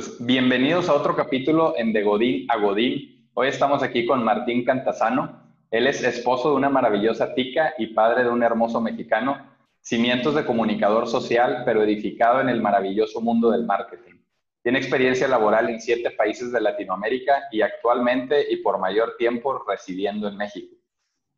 Pues bienvenidos a otro capítulo en De Godín a Godín. Hoy estamos aquí con Martín Cantasano. Él es esposo de una maravillosa tica y padre de un hermoso mexicano. Cimientos de comunicador social, pero edificado en el maravilloso mundo del marketing. Tiene experiencia laboral en siete países de Latinoamérica y actualmente y por mayor tiempo residiendo en México.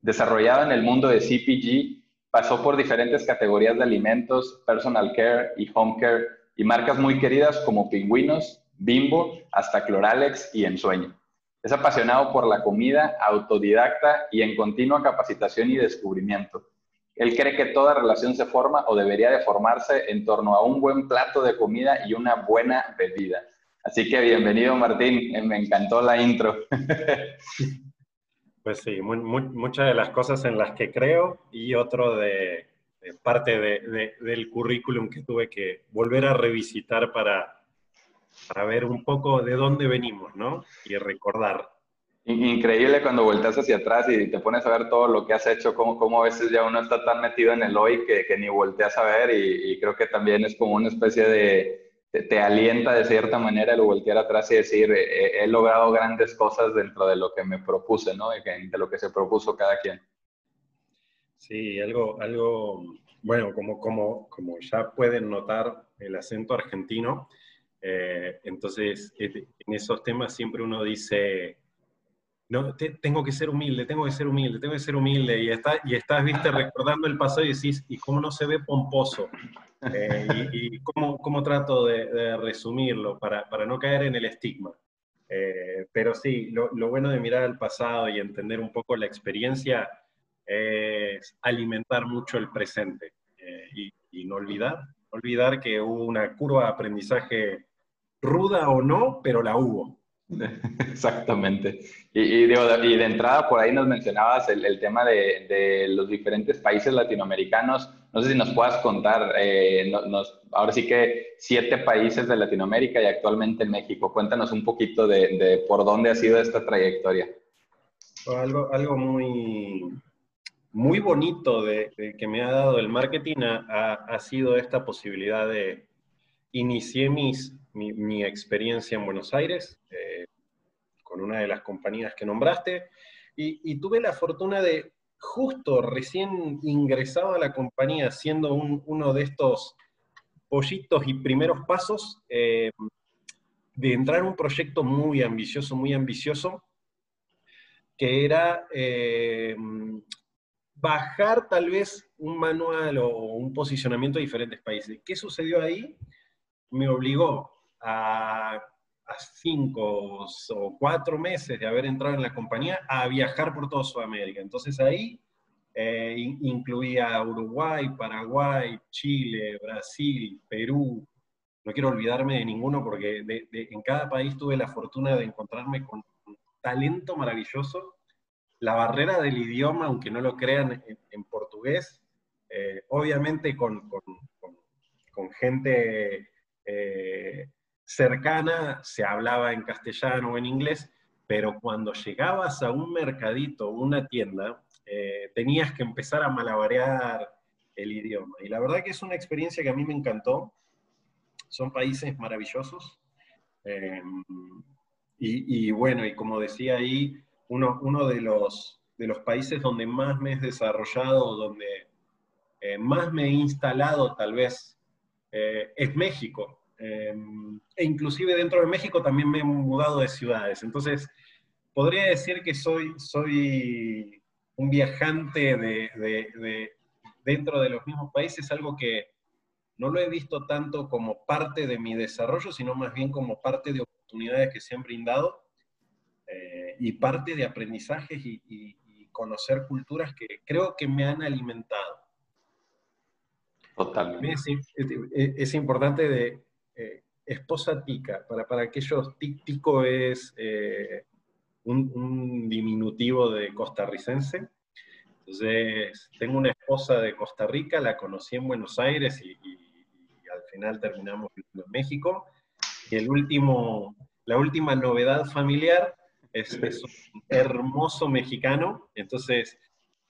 Desarrollado en el mundo de CPG, pasó por diferentes categorías de alimentos, personal care y home care y marcas muy queridas como Pingüinos, Bimbo, hasta Cloralex y Ensueño. Es apasionado por la comida, autodidacta y en continua capacitación y descubrimiento. Él cree que toda relación se forma o debería de formarse en torno a un buen plato de comida y una buena bebida. Así que bienvenido Martín, me encantó la intro. Pues sí, muchas de las cosas en las que creo y otro de, parte del currículum que tuve que volver a revisitar para, para ver un poco de dónde venimos, ¿no? Y recordar. Increíble cuando volteas hacia atrás y te pones a ver todo lo que has hecho, cómo, cómo a veces ya uno está tan metido en el hoy que, que ni volteas a ver y, creo que también es como una especie de, te, alienta de cierta manera el voltear atrás y decir, he, logrado grandes cosas dentro de lo que me propuse, ¿no? De lo que se propuso cada quien. Sí, algo, algo bueno, como, como, como ya pueden notar el acento argentino, eh, entonces en esos temas siempre uno dice, no, tengo que ser humilde, tengo que ser humilde, tengo que ser humilde, y, está, y estás, viste, recordando el pasado y decís, ¿y cómo no se ve pomposo? Eh, y, cómo, cómo, trato de, resumirlo para, para, no caer en el estigma. Eh, pero sí, lo, lo, bueno de mirar al pasado y entender un poco la experiencia es alimentar mucho el presente eh, y, no olvidar, olvidar que hubo una curva de aprendizaje ruda o no, pero la hubo. Exactamente. Y, de entrada, por ahí nos mencionabas el, tema de, los diferentes países latinoamericanos. No sé si nos puedas contar, eh, ahora sí que siete países de Latinoamérica y actualmente en México. Cuéntanos un poquito de, por dónde ha sido esta trayectoria. Algo, algo muy, muy bonito de, que me ha dado el marketing ha, sido esta posibilidad de inicié mis, mi, experiencia en Buenos Aires eh, con una de las compañías que nombraste y, tuve la fortuna de justo recién ingresado a la compañía siendo uno de estos pollitos y primeros pasos eh, de entrar en un proyecto muy ambicioso, muy ambicioso, que era eh, bajar tal vez un manual o un posicionamiento de diferentes países. ¿Qué sucedió ahí? Me obligó a, cinco o cuatro meses de haber entrado en la compañía a viajar por toda Sudamérica. Entonces ahí eh, incluía Uruguay, Paraguay, Chile, Brasil, Perú. No quiero olvidarme de ninguno porque en cada país tuve la fortuna de encontrarme con talento maravilloso la barrera del idioma, aunque no lo crean en, portugués, eh, obviamente con, gente eh, cercana se hablaba en castellano o en inglés, pero cuando llegabas a un mercadito, una tienda, eh, tenías que empezar a malabarear el idioma. Y la verdad que es una experiencia que a mí me encantó. Son países maravillosos. y, bueno, y como decía ahí, uno, de, los, de los países donde más me he desarrollado, donde eh, más me he instalado tal vez, eh, es México. Eh, e inclusive dentro de México también me he mudado de ciudades. Entonces, podría decir que soy, soy un viajante de, dentro de los mismos países, algo que no lo he visto tanto como parte de mi desarrollo, sino más bien como parte de oportunidades que se han brindado eh, y parte de aprendizajes y, conocer culturas que creo que me han alimentado. Totalmente. Es, importante de eh, esposa tica, para, para aquellos, tico es eh, un, diminutivo de costarricense. Entonces, tengo una esposa de Costa Rica, la conocí en Buenos Aires y, al final terminamos en México. Y el último, la última novedad familiar es, un hermoso mexicano, entonces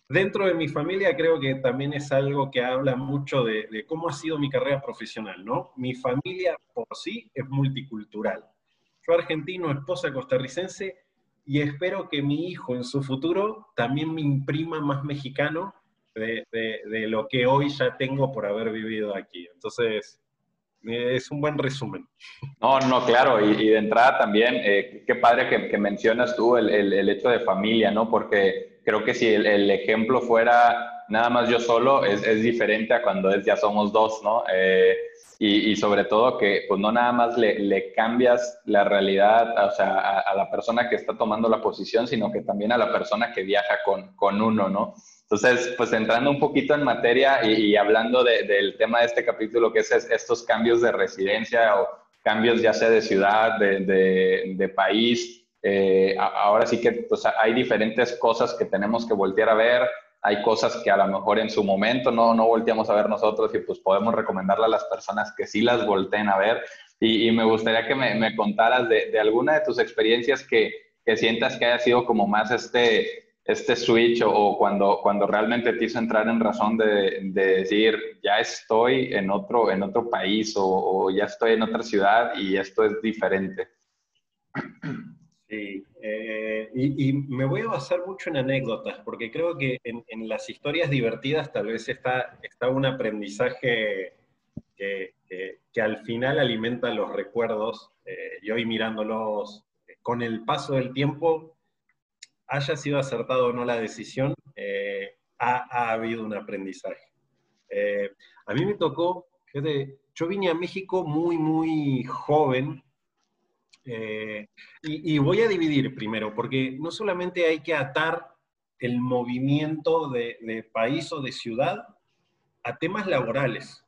dentro de mi familia creo que también es algo que habla mucho de, cómo ha sido mi carrera profesional, ¿no? Mi familia por sí es multicultural. Yo argentino, esposa costarricense, y espero que mi hijo en su futuro también me imprima más mexicano de, lo que hoy ya tengo por haber vivido aquí. Entonces, es un buen resumen. No, no, claro, y, de entrada también, eh, qué padre que, mencionas tú el, el, hecho de familia, ¿no? Porque creo que si el, ejemplo fuera nada más yo solo, es, es, diferente a cuando ya somos dos, ¿no? Eh, y, y, sobre todo que pues no nada más le, le cambias la realidad, o sea, a, la persona que está tomando la posición, sino que también a la persona que viaja con, con uno, ¿no? Entonces, pues entrando un poquito en materia y, hablando del tema de este capítulo, que es estos cambios de residencia o cambios ya sea de ciudad, de, de, de país, eh, ahora sí que pues, hay diferentes cosas que tenemos que voltear a ver, hay cosas que a lo mejor en su momento no, no volteamos a ver nosotros y pues podemos recomendarle a las personas que sí las volteen a ver. Y, me gustaría que me, me contaras de, de, alguna de tus experiencias que, que, sientas que haya sido como más este, este switch o, cuando, cuando realmente te hizo entrar en razón de, de, decir, ya estoy en otro, en otro país o, o ya estoy en otra ciudad y esto es diferente. Sí, eh, y, me voy a basar mucho en anécdotas, porque creo que en, las historias divertidas tal vez está, está un aprendizaje que, al final alimenta los recuerdos, eh, y hoy mirándolos con el paso del tiempo, haya sido acertado o no la decisión, eh, ha, ha, habido un aprendizaje. a mí me tocó, fíjate, yo vine a México muy, muy joven, eh, y, voy a dividir primero, porque no solamente hay que atar el movimiento de, país o de ciudad a temas laborales,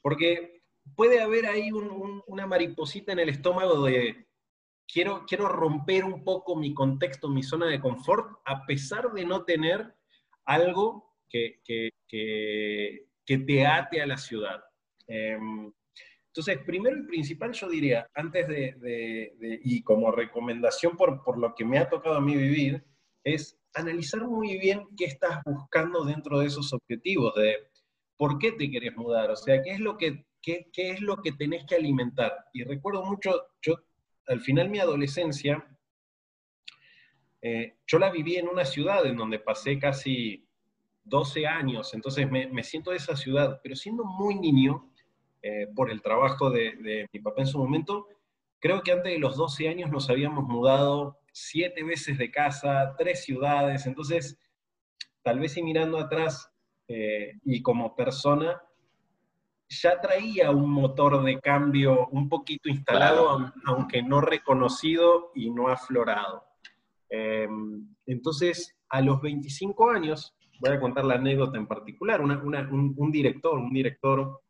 porque puede haber ahí una mariposita en el estómago de quiero, quiero romper un poco mi contexto, mi zona de confort, a pesar de no tener algo que, que, que, te ate a la ciudad. Em, entonces, primero y principal, yo diría, antes de, y como recomendación por, por, lo que me ha tocado a mí vivir, es analizar muy bien qué estás buscando dentro de esos objetivos, de por qué te querés mudar, o sea, qué es lo que, qué, qué es lo que tenés que alimentar. Y recuerdo mucho, yo al final mi adolescencia, eh, yo la viví en una ciudad en donde pasé casi 12 años, entonces me, me siento de esa ciudad, pero siendo muy niño, eh, por el trabajo de, mi papá en su momento, creo que antes de los 12 años nos habíamos mudado siete veces de casa, tres ciudades, entonces tal vez y mirando atrás eh, y como persona, ya traía un motor de cambio un poquito instalado, aunque no reconocido y no aflorado. Em, entonces, a los 25 años, voy a contar la anécdota en particular, un, director, un director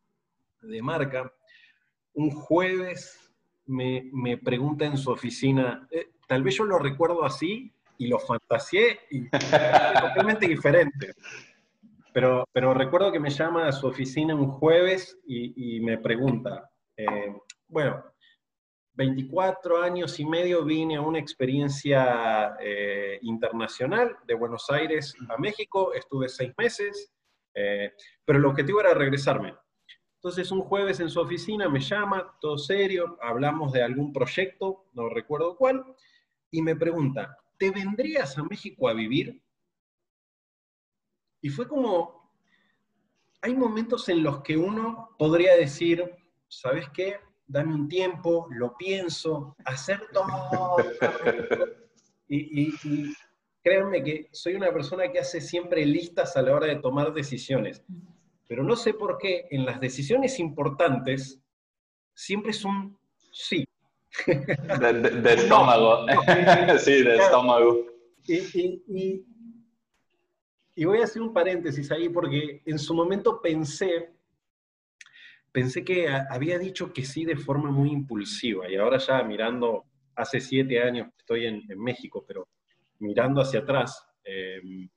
de marca, un jueves me, me pregunta en su oficina, eh, tal vez yo lo recuerdo así y lo fantaseé totalmente diferente. Pero, pero recuerdo que me llama a su oficina un jueves y, me pregunta, eh, bueno, 24 años y medio vine a una experiencia eh, internacional de Buenos Aires a México, estuve seis meses, pero el objetivo era regresarme. Entonces un jueves en su oficina me llama, todo serio, hablamos de algún proyecto, no recuerdo cuál, y me pregunta, ¿te vendrías a México a vivir? Y fue como, hay momentos en los que uno podría decir, ¿sabes qué? Dame un tiempo, lo pienso, hacer todo. y, y créanme que soy una persona que hace siempre listas a la hora de tomar decisiones pero no sé por qué en las decisiones importantes siempre es un sí. De, estómago. sí, de estómago. Y, voy a hacer un paréntesis ahí porque en su momento pensé, pensé que había dicho que sí de forma muy impulsiva y ahora ya mirando, hace siete años estoy en, México, pero mirando hacia atrás, em,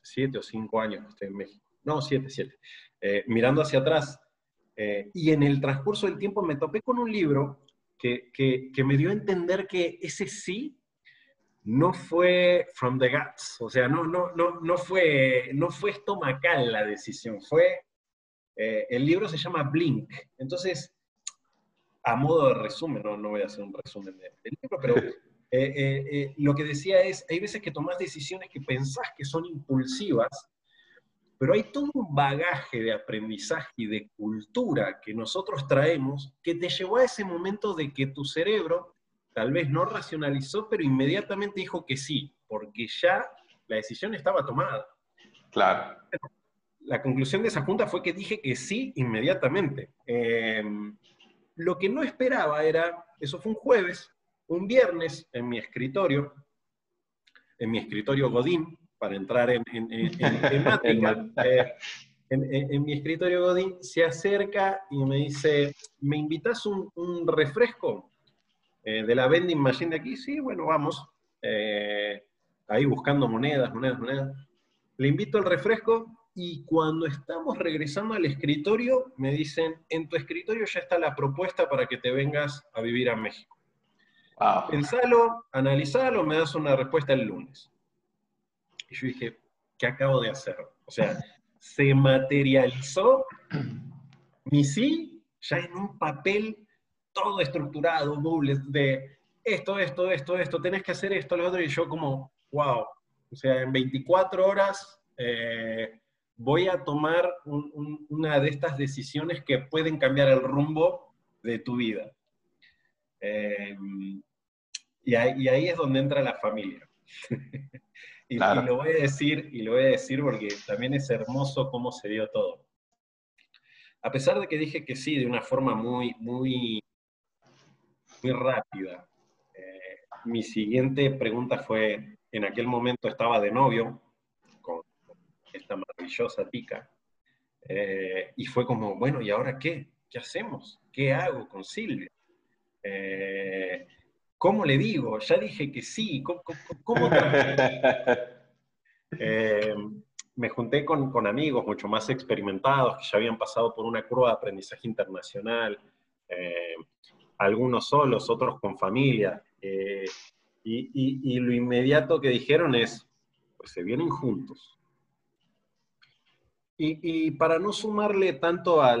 siete o cinco años que estoy en México, no, siete, siete. Eh, mirando hacia atrás. Eh, y en el transcurso del tiempo me topé con un libro que, que, me dio a entender que ese sí no fue from the guts, o sea, no, no, no, no, fue, no fue estomacal la decisión, fue, eh, el libro se llama Blink, entonces, a modo de resumen, no, no voy a hacer un resumen del libro, pero eh, lo que decía es, hay veces que tomás decisiones que pensás que son impulsivas, pero hay todo un bagaje de aprendizaje y de cultura que nosotros traemos que te llevó a ese momento de que tu cerebro tal vez no racionalizó, pero inmediatamente dijo que sí, porque ya la decisión estaba tomada. Claro. La conclusión de esa junta fue que dije que sí inmediatamente. Eh, lo que no esperaba era, eso fue un jueves, un viernes en mi escritorio, en mi escritorio Godín, para entrar en, en, eh, en, mi escritorio Godín, se acerca y me dice, ¿me invitas un, un refresco eh, de la vending machine de aquí? Sí, bueno, vamos. Eh, ahí buscando monedas, monedas, monedas. Le invito al refresco y cuando estamos regresando al escritorio, me dicen, en tu escritorio ya está la propuesta para que te vengas a vivir a México. Pensalo, analizalo, me das una respuesta el lunes. Y yo dije, ¿qué acabo de hacer? O sea, se materializó mi sí ya en un papel todo estructurado, doble, de esto, esto, esto, esto, tenés que hacer esto, lo otro, y yo como, wow, o sea, en 24 horas eh, voy a tomar una de estas decisiones que pueden cambiar el rumbo de tu vida. Eh, y ahí es donde entra la familia. Y, lo voy a decir, y lo voy a decir porque también es hermoso cómo se dio todo. A pesar de que dije que sí de una forma muy, muy, muy rápida, eh, mi siguiente pregunta fue, en aquel momento estaba de novio con esta maravillosa tica, eh, y fue como, bueno, ¿y ahora qué? ¿Qué hacemos? ¿Qué hago con Silvia? Eh, ¿Cómo le digo? Ya dije que sí. ¿Cómo, eh, me junté con, amigos mucho más experimentados que ya habían pasado por una curva de aprendizaje internacional, eh, algunos solos, otros con familia. Eh, y, lo inmediato que dijeron es, pues se vienen juntos. Y, para no sumarle tanto a,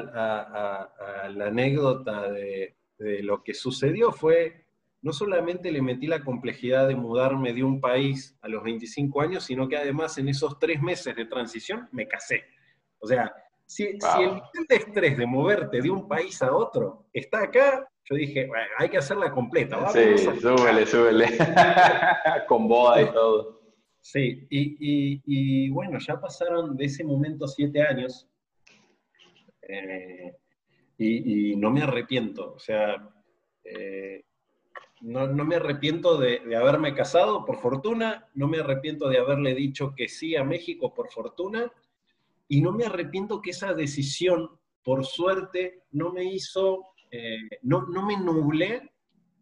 la anécdota de, de lo que sucedió fue no solamente le metí la complejidad de mudarme de un país a los 25 años, sino que además en esos tres meses de transición me casé. O sea, si, el nivel de estrés de moverte de un país a otro está acá, yo dije, bueno, hay que hacerla completa. sí, súbele, súbele. Con boda y todo. Sí, y, bueno, ya pasaron de ese momento siete años eh, y, no me arrepiento. O sea, eh, no, me arrepiento de, haberme casado, por fortuna, no me arrepiento de haberle dicho que sí a México, por fortuna, y no me arrepiento que esa decisión, por suerte, no me hizo, eh, no, no me nublé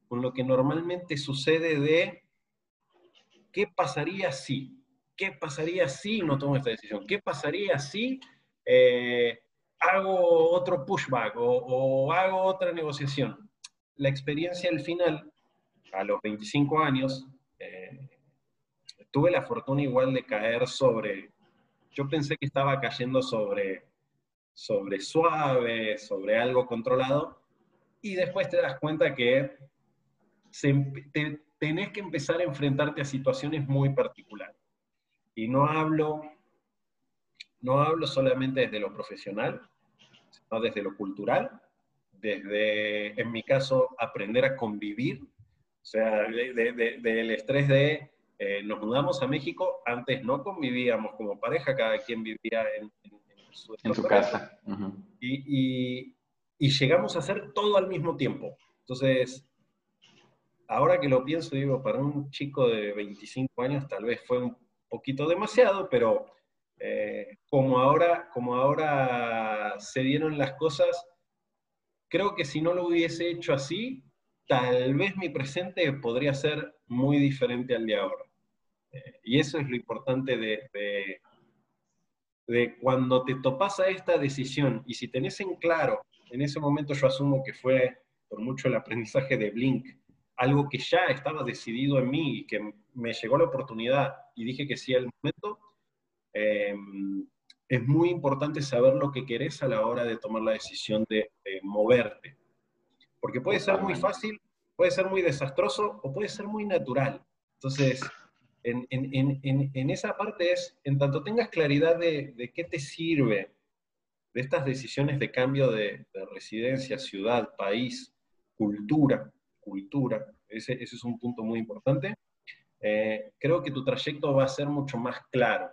con lo que normalmente sucede de qué pasaría si, qué pasaría si no tomo esta decisión, qué pasaría si eh, hago otro pushback o, o hago otra negociación. La experiencia al final a los 25 años, eh, tuve la fortuna igual de caer sobre, yo pensé que estaba cayendo sobre, sobre suave, sobre algo controlado, y después te das cuenta que tenés que empezar a enfrentarte a situaciones muy particulares. Y no hablo, no hablo solamente desde lo profesional, sino desde lo cultural, desde, en mi caso, aprender a convivir o sea, del estrés de eh, nos mudamos a México, antes no convivíamos como pareja, cada quien vivía en, su, casa. y, llegamos a hacer todo al mismo tiempo. Entonces, ahora que lo pienso, digo, para un chico de 25 años tal vez fue un poquito demasiado, pero eh, como, ahora, como ahora se dieron las cosas, creo que si no lo hubiese hecho así, tal vez mi presente podría ser muy diferente al de ahora. Eh, y eso es lo importante de, de, cuando te topas a esta decisión y si tenés en claro, en ese momento yo asumo que fue por mucho el aprendizaje de Blink, algo que ya estaba decidido en mí y que me llegó la oportunidad y dije que sí al momento, em, es muy importante saber lo que querés a la hora de tomar la decisión de, moverte. Porque puede ser muy fácil, puede ser muy desastroso o puede ser muy natural. Entonces, en, en, en, en esa parte es, en tanto tengas claridad de, de, qué te sirve de estas decisiones de cambio de, de residencia, ciudad, país, cultura, cultura, ese, ese es un punto muy importante, eh, creo que tu trayecto va a ser mucho más claro.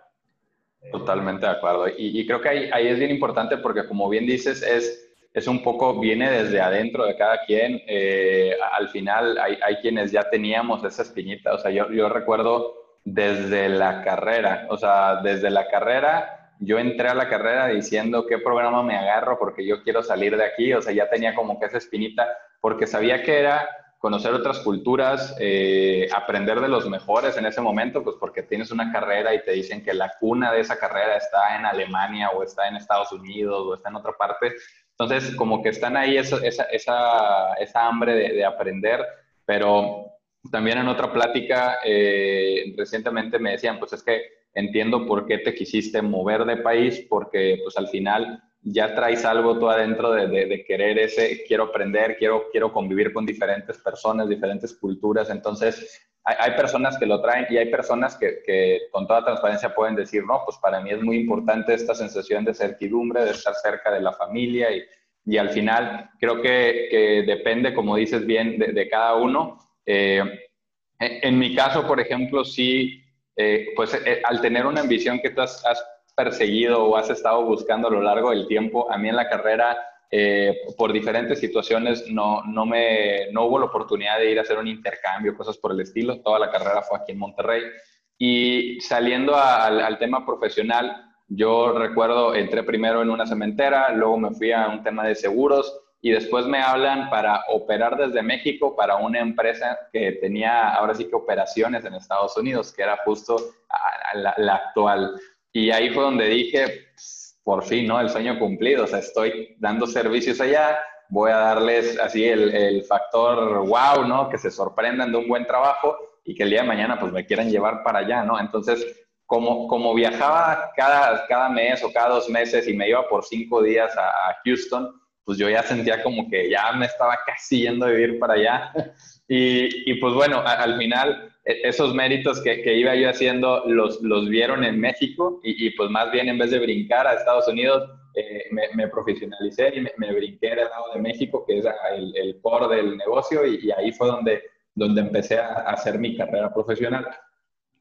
Totalmente de acuerdo. Y, y creo que ahí, ahí, es bien importante porque, como bien dices, es, es un poco, viene desde adentro de cada quien. Eh, al final hay, hay, quienes ya teníamos esa espinita. O sea, yo, yo recuerdo desde la carrera, o sea, desde la carrera, yo entré a la carrera diciendo qué programa me agarro porque yo quiero salir de aquí. O sea, ya tenía como que esa espinita porque sabía que era conocer otras culturas, eh, aprender de los mejores en ese momento, pues porque tienes una carrera y te dicen que la cuna de esa carrera está en Alemania o está en Estados Unidos o está en otra parte. Entonces, como que están ahí esa, esa, esa, hambre de, aprender, pero también en otra plática eh, recientemente me decían, pues es que entiendo por qué te quisiste mover de país, porque pues al final ya traes algo tú adentro de, querer ese, quiero aprender, quiero, quiero convivir con diferentes personas, diferentes culturas. Entonces, hay, personas que lo traen y hay personas que, con toda transparencia pueden decir, no, pues para mí es muy importante esta sensación de certidumbre, de estar cerca de la familia y, y al final creo que, depende, como dices bien, de, cada uno. Eh, en, mi caso, por ejemplo, sí, eh, pues eh, al tener una ambición que tú has perseguido o has estado buscando a lo largo del tiempo. A mí en la carrera, eh, por diferentes situaciones, no, no, me, no hubo la oportunidad de ir a hacer un intercambio, cosas por el estilo. Toda la carrera fue aquí en Monterrey. Y saliendo al, al tema profesional, yo recuerdo, entré primero en una cementera, luego me fui a un tema de seguros y después me hablan para operar desde México para una empresa que tenía ahora sí que operaciones en Estados Unidos, que era justo la, la actual. Y ahí fue donde dije, por fin, ¿no? El sueño cumplido, o sea, estoy dando servicios allá, voy a darles así el, el, factor wow, ¿no? Que se sorprendan de un buen trabajo y que el día de mañana pues me quieran llevar para allá, ¿no? Entonces, como, como viajaba cada, cada mes o cada dos meses y me iba por cinco días a, Houston, pues yo ya sentía como que ya me estaba casi yendo a vivir para allá. Y, y pues bueno, a, al final e, esos méritos que, que, iba yo haciendo los, los vieron en México y, y, pues más bien en vez de brincar a Estados Unidos, eh, me, me, profesionalicé y me, me, brinqué al lado de México, que es el, el core del negocio y, y, ahí fue donde, donde empecé a, a hacer mi carrera profesional.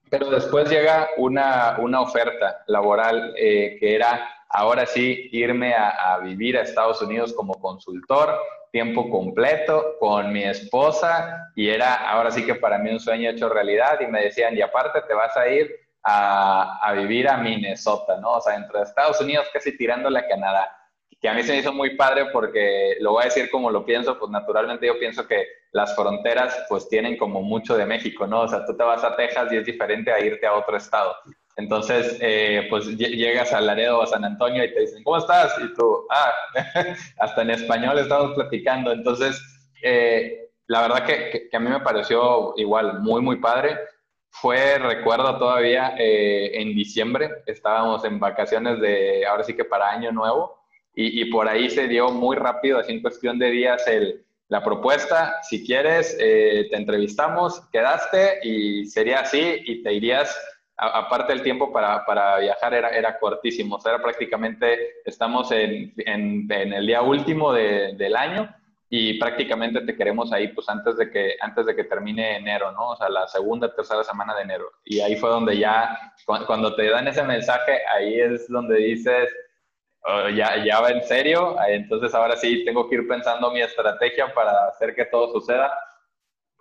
Pero después llega una, una oferta laboral eh, que era ahora sí irme a, vivir a Estados Unidos como consultor, tiempo completo, con mi esposa, y era ahora sí que para mí un sueño hecho realidad, y me decían, y aparte te vas a ir a, a vivir a Minnesota, ¿no? O sea, entre Estados Unidos casi tirándole a Canadá, que a mí se me hizo muy padre porque, lo voy a decir como lo pienso, pues naturalmente yo pienso que las fronteras pues tienen como mucho de México, ¿no? O sea, tú te vas a Texas y es diferente a irte a otro estado. Entonces, eh, pues llegas a Laredo o a San Antonio y te dicen, ¿cómo estás? Y tú, ah, hasta en español estamos platicando. Entonces, eh, la verdad que, que, que, a mí me pareció igual muy, muy padre. Fue, recuerdo todavía, eh, en diciembre, estábamos en vacaciones de, ahora sí que para Año Nuevo, y, y por ahí se dio muy rápido, así en cuestión de días, el, la propuesta, si quieres, eh, te entrevistamos, quedaste y sería así y te irías aparte el tiempo para, para viajar era, era, cortísimo, o sea, prácticamente, estamos en, en, en el día último de, del año y prácticamente te queremos ahí pues antes de, que, antes de que termine enero, ¿no? O sea, la segunda, tercera semana de enero. Y ahí fue donde ya, cuando te dan ese mensaje, ahí es donde dices, oh, ya, ya va en serio, entonces ahora sí tengo que ir pensando mi estrategia para hacer que todo suceda.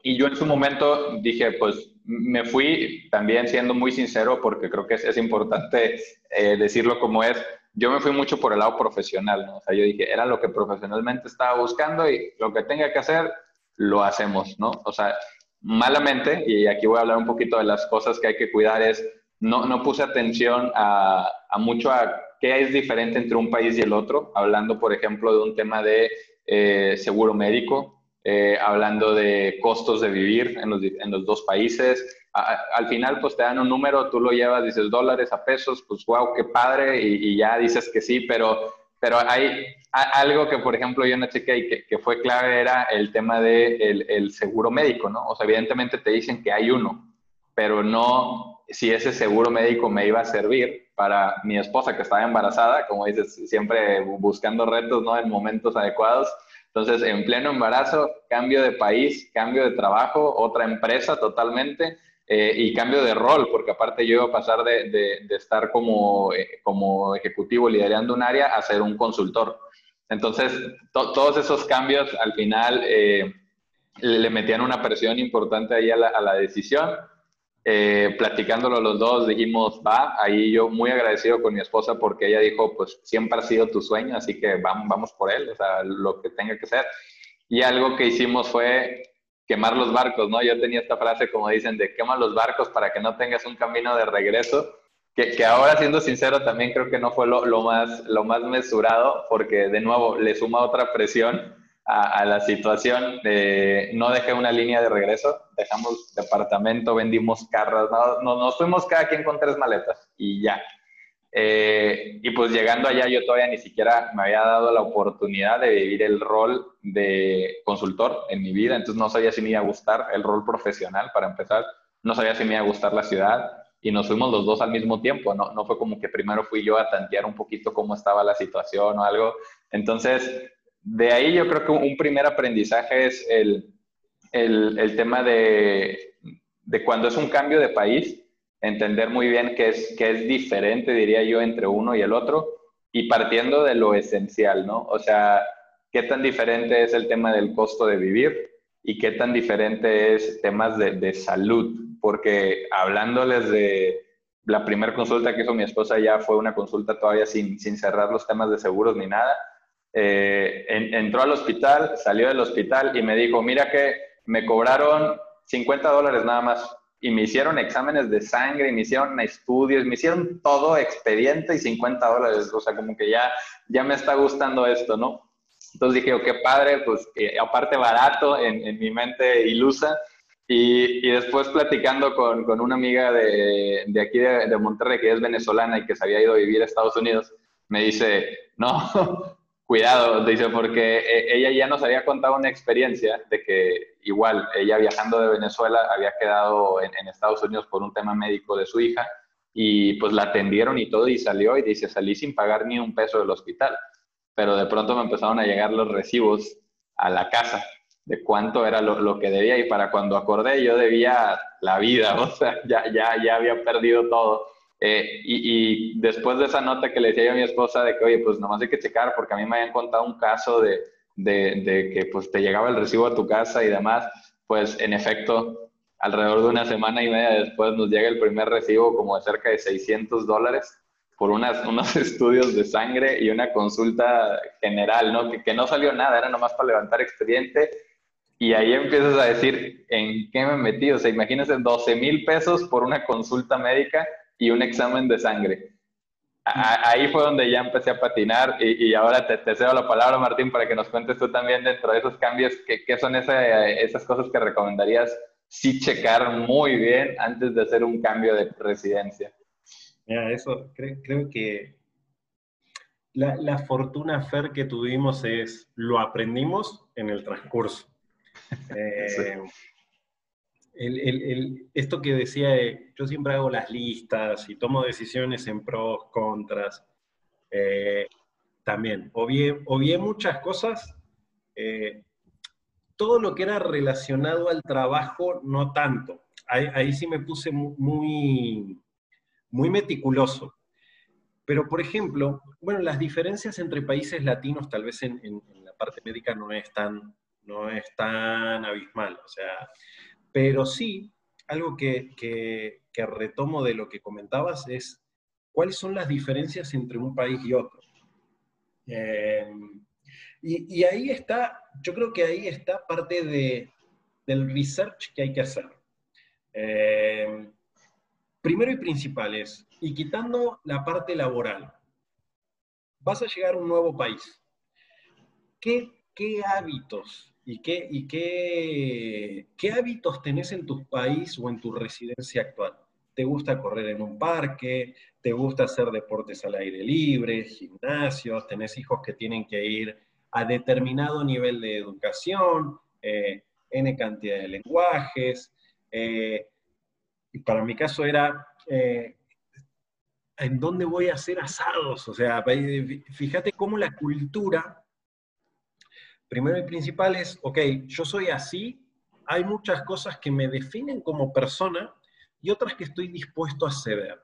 Y yo en su momento dije, pues me fui también siendo muy sincero porque creo que es, es importante eh, decirlo como es. Yo me fui mucho por el lado profesional, ¿no? O sea, yo dije, era lo que profesionalmente estaba buscando y lo que tenga que hacer, lo hacemos, ¿no? O sea, malamente, y aquí voy a hablar un poquito de las cosas que hay que cuidar, es no, no puse atención a, a mucho a qué es diferente entre un país y el otro, hablando, por ejemplo, de un tema de eh, seguro médico, eh, hablando de costos de vivir en los, en los, dos países, al final pues te dan un número, tú lo llevas, dices dólares a pesos, pues wow, qué padre, y, ya dices que sí, pero, pero hay algo que, por ejemplo, yo no chequé y que, que fue clave era el tema del de el seguro médico, ¿no? O sea, evidentemente te dicen que hay uno, pero no si ese seguro médico me iba a servir para mi esposa que estaba embarazada, como dices, siempre buscando retos, ¿no? En momentos adecuados. Entonces, en pleno embarazo, cambio de país, cambio de trabajo, otra empresa totalmente eh, y cambio de rol, porque aparte yo iba a pasar de, de, estar como, eh, como ejecutivo liderando un área a ser un consultor. Entonces, todos esos cambios al final eh, le metían una presión importante ahí a la, a la decisión eh, platicándolo los dos, dijimos, va, ahí yo muy agradecido con mi esposa porque ella dijo, pues siempre ha sido tu sueño, así que vamos, vamos por él, o sea, lo que tenga que ser. Y algo que hicimos fue quemar los barcos, ¿no? Yo tenía esta frase, como dicen, de quema los barcos para que no tengas un camino de regreso, que, que ahora, siendo sincero, también creo que no fue lo, lo, más, lo más mesurado, porque de nuevo le suma otra presión a, la situación. de no dejé una línea de regreso, dejamos departamento, vendimos carros, no, nos fuimos cada quien con tres maletas y ya. Eh, y pues llegando allá yo todavía ni siquiera me había dado la oportunidad de vivir el rol de consultor en mi vida, entonces no sabía si me iba a gustar el rol profesional para empezar, no sabía si me iba a gustar la ciudad y nos fuimos los dos al mismo tiempo, no, no fue como que primero fui yo a tantear un poquito cómo estaba la situación o algo, entonces de ahí yo creo que un primer aprendizaje es el, el, tema de, de, cuando es un cambio de país, entender muy bien que es, que es diferente, diría yo, entre uno y el otro, y partiendo de lo esencial, ¿no? O sea, qué tan diferente es el tema del costo de vivir y qué tan diferente es temas de, de salud, porque hablándoles de la primera consulta que hizo mi esposa ya fue una consulta todavía sin, sin cerrar los temas de seguros ni nada, eh, entró al hospital, salió del hospital y me dijo, mira que me cobraron 50 dólares nada más y me hicieron exámenes de sangre, y me hicieron estudios, me hicieron todo expediente y 50 dólares, o sea, como que ya, ya me está gustando esto, ¿no? Entonces dije, oh, qué padre, pues aparte barato en, en, mi mente ilusa. Y, y después platicando con, con, una amiga de, de aquí de, de Monterrey, que es venezolana y que se había ido a vivir a Estados Unidos, me dice, no, Cuidado, dice, porque eh, ella ya nos había contado una experiencia de que igual ella viajando de Venezuela había quedado en, Estados Unidos por un tema médico de su hija y pues la atendieron y todo y salió y dice, salí sin pagar ni un peso del hospital, pero de pronto me empezaron a llegar los recibos a la casa de cuánto era lo, lo que debía y para cuando acordé yo debía la vida, o sea, ya, ya, ya había perdido todo eh, y, después de esa nota que le decía yo a mi esposa de que, oye, pues nomás hay que checar, porque a mí me habían contado un caso de, de, que pues te llegaba el recibo a tu casa y demás, pues en efecto, alrededor de una semana y media después nos llega el primer recibo como de cerca de 600 dólares por unas, unos estudios de sangre y una consulta general, ¿no? Que, que no salió nada, era nomás para levantar expediente y ahí empiezas a decir, ¿en qué me metí? O sea, imagínense 12 mil pesos por una consulta médica y un examen de sangre. ahí fue donde ya empecé a patinar y, y ahora te, te, cedo la palabra, Martín, para que nos cuentes tú también dentro de esos cambios, qué, qué son esas cosas que recomendarías sí checar muy bien antes de hacer un cambio de residencia. Mira, eso creo, creo que la, la, fortuna, Fer, que tuvimos es, lo aprendimos en el transcurso. Eh, esto que decía, yo siempre hago las listas y tomo decisiones en pros, contras. Eh, también, obvié, muchas cosas. Eh, todo lo que era relacionado al trabajo, no tanto. Ahí, sí me puse muy, muy meticuloso. Pero, por ejemplo, bueno, las diferencias entre países latinos tal vez en, en la parte médica no es tan, no es tan abismal. O sea, pero sí, algo que, retomo de lo que comentabas es cuáles son las diferencias entre un país y otro. Eh, y, ahí está, yo creo que ahí está parte de, del research que hay que hacer. Eh, primero y principal es, y quitando la parte laboral, vas a llegar a un nuevo país. ¿Qué, qué hábitos ¿Y, qué, y qué, hábitos tenés en tu país o en tu residencia actual? ¿Te gusta correr en un parque? ¿Te gusta hacer deportes al aire libre? ¿Gimnasios? ¿Tenés hijos que tienen que ir a determinado nivel de educación? Eh, N cantidad de lenguajes. Eh, y para mi caso era, eh, ¿en dónde voy a hacer asados? O sea, fíjate cómo la cultura, primero y principal es, ok, yo soy así, hay muchas cosas que me definen como persona y otras que estoy dispuesto a ceder.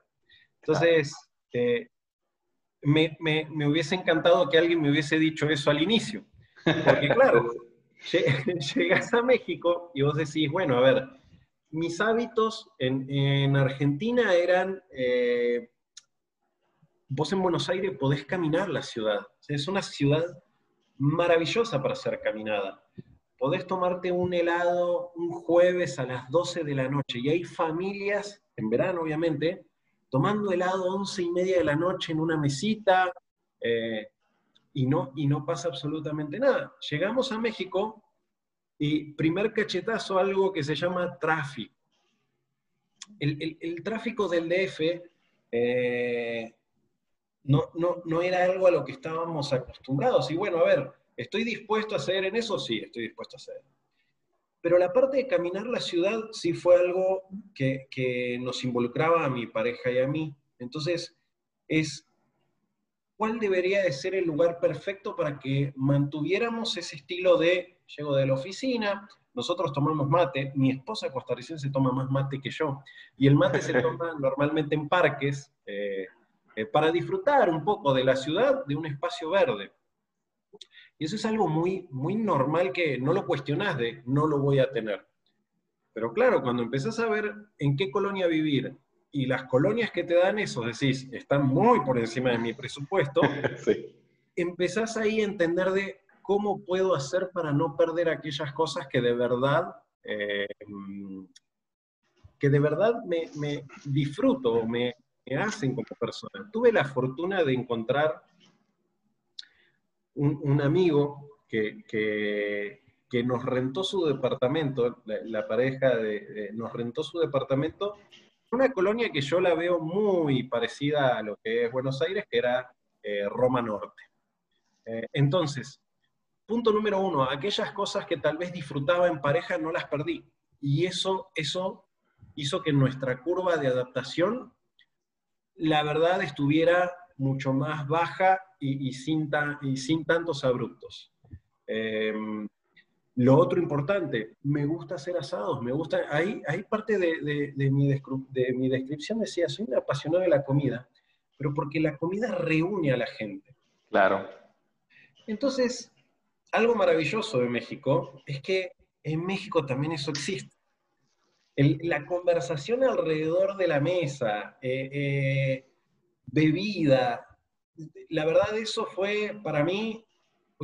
Entonces, eh, me, me, hubiese encantado que alguien me hubiese dicho eso al inicio. Porque claro, llegas a México y vos decís, bueno, a ver, mis hábitos en, Argentina eran, eh, vos en Buenos Aires podés caminar la ciudad, es una ciudad maravillosa para ser caminada. Podés tomarte un helado un jueves a las 12 de la noche y hay familias, en verano obviamente, tomando helado a 11 y media de la noche en una mesita eh, y, no, y no pasa absolutamente nada. Llegamos a México y primer cachetazo, algo que se llama tráfico. El, tráfico del DF eh, no, no, era algo a lo que estábamos acostumbrados. Y bueno, a ver, ¿estoy dispuesto a hacer en eso? Sí, estoy dispuesto a hacer. Pero la parte de caminar la ciudad sí fue algo que, que nos involucraba a mi pareja y a mí. Entonces, es cuál debería de ser el lugar perfecto para que mantuviéramos ese estilo de llego de la oficina, nosotros tomamos mate, mi esposa costarricense toma más mate que yo, y el mate se toma normalmente en parques eh, eh, para disfrutar un poco de la ciudad, de un espacio verde. Y eso es algo muy, muy normal que no lo cuestionás de no lo voy a tener. Pero claro, cuando empezás a ver en qué colonia vivir y las colonias que te dan eso, decís, están muy por encima de mi presupuesto, empezás ahí a entender de cómo puedo hacer para no perder aquellas cosas que de verdad, eh, que de verdad me, disfruto, me, me, hacen como persona. Tuve la fortuna de encontrar un, amigo que, que, nos rentó su departamento, la, pareja de, nos rentó su departamento, una colonia que yo la veo muy parecida a lo que es Buenos Aires, que era eh, Roma Norte. Eh, entonces, punto número uno, aquellas cosas que tal vez disfrutaba en pareja no las perdí. Y eso, eso hizo que nuestra curva de adaptación, la verdad, estuviera mucho más baja y, sin, y sin, tantos abruptos. Em, lo otro importante, me gusta hacer asados, me gusta, ahí, hay parte de, de, mi de mi descripción decía, soy un apasionado de la comida, pero porque la comida reúne a la gente. Claro. Entonces, algo maravilloso de México es que en México también eso existe. La conversación alrededor de la mesa, eh, eh, bebida, la verdad eso fue para mí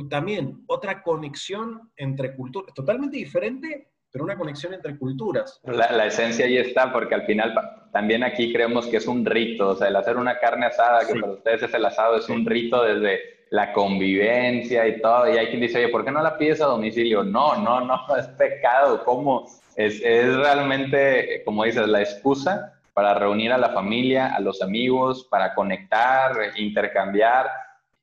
también otra conexión entre culturas, totalmente diferente, pero una conexión entre culturas. La, esencia ahí está, porque al final también aquí creemos que es un rito, o sea, el hacer una carne asada, que para ustedes es el asado, es un rito desde la convivencia y todo. Y hay quien dice, oye, ¿por qué no la pides a domicilio? No, no, no, es pecado. ¿Cómo? Es, es realmente, como dices, la excusa para reunir a la familia, a los amigos, para conectar, intercambiar.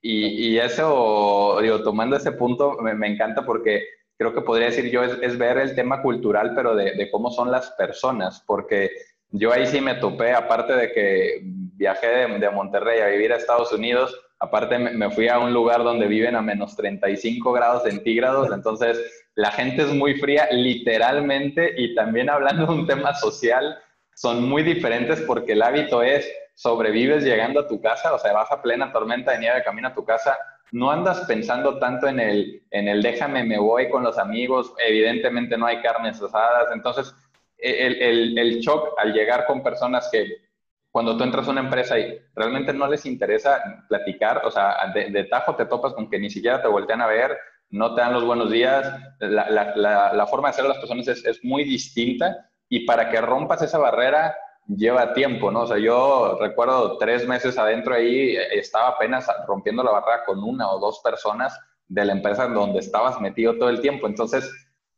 Y, eso, digo, tomando ese punto, me, me, encanta porque creo que podría decir yo, es, es ver el tema cultural, pero de, de, cómo son las personas, porque yo ahí sí me topé, aparte de que viajé de, de Monterrey a vivir a Estados Unidos, Aparte me fui a un lugar donde viven a menos 35 grados centígrados, entonces la gente es muy fría literalmente y también hablando de un tema social, son muy diferentes porque el hábito es sobrevives llegando a tu casa, o sea, vas a plena tormenta de nieve, camino a tu casa, no andas pensando tanto en el, en el déjame, me voy con los amigos, evidentemente no hay carnes asadas, entonces el, el, el shock al llegar con personas que cuando tú entras a una empresa y realmente no les interesa platicar, o sea, de, tajo te topas con que ni siquiera te voltean a ver, no te dan los buenos días, la, la, la, forma de ser de las personas es, es, muy distinta y para que rompas esa barrera lleva tiempo, ¿no? O sea, yo recuerdo tres meses adentro ahí, estaba apenas rompiendo la barrera con una o dos personas de la empresa donde estabas metido todo el tiempo. Entonces,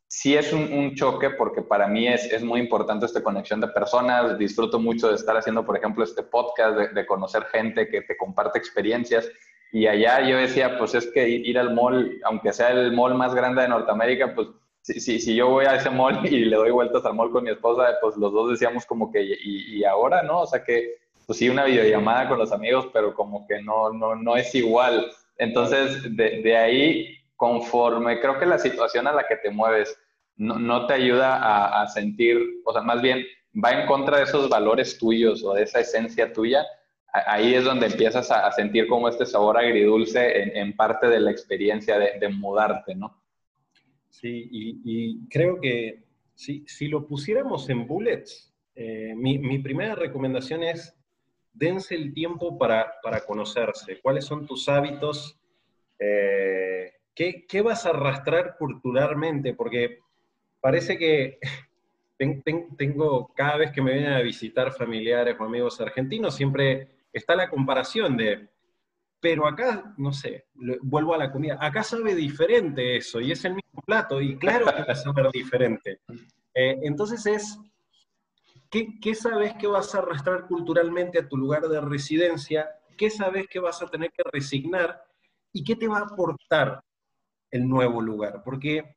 sí es un, choque porque para mí es, es, muy importante esta conexión de personas. Disfruto mucho de estar haciendo, por ejemplo, este podcast, de, conocer gente que te comparte experiencias. Y allá yo decía, pues es que ir al mall, aunque sea el mall más grande de Norteamérica, pues si, si, si yo voy a ese mall y le doy vueltas al mall con mi esposa, pues los dos decíamos como que, y, y ahora, ¿no? O sea que, pues sí, una videollamada con los amigos, pero como que no, no, no es igual. Entonces, de, de ahí conforme creo que la situación a la que te mueves no, no te ayuda a, sentir, o sea, más bien va en contra de esos valores tuyos o de esa esencia tuya, ahí es donde empiezas a, sentir como este sabor agridulce en, parte de la experiencia de, mudarte, ¿no? Sí, y, creo que si, si, lo pusiéramos en bullets, eh, mi, mi, primera recomendación es dense el tiempo para, para conocerse, cuáles son tus hábitos, eh, ¿qué, vas a arrastrar culturalmente? Porque parece que tengo, cada vez que me vienen a visitar familiares o amigos argentinos, siempre está la comparación de, pero acá, no sé, vuelvo a la comida, acá sabe diferente eso y es el mismo plato y claro que va a saber diferente. Eh, entonces es, ¿qué, ¿qué sabes que vas a arrastrar culturalmente a tu lugar de residencia? ¿Qué sabes que vas a tener que resignar? ¿Y qué te va a aportar el nuevo lugar. Porque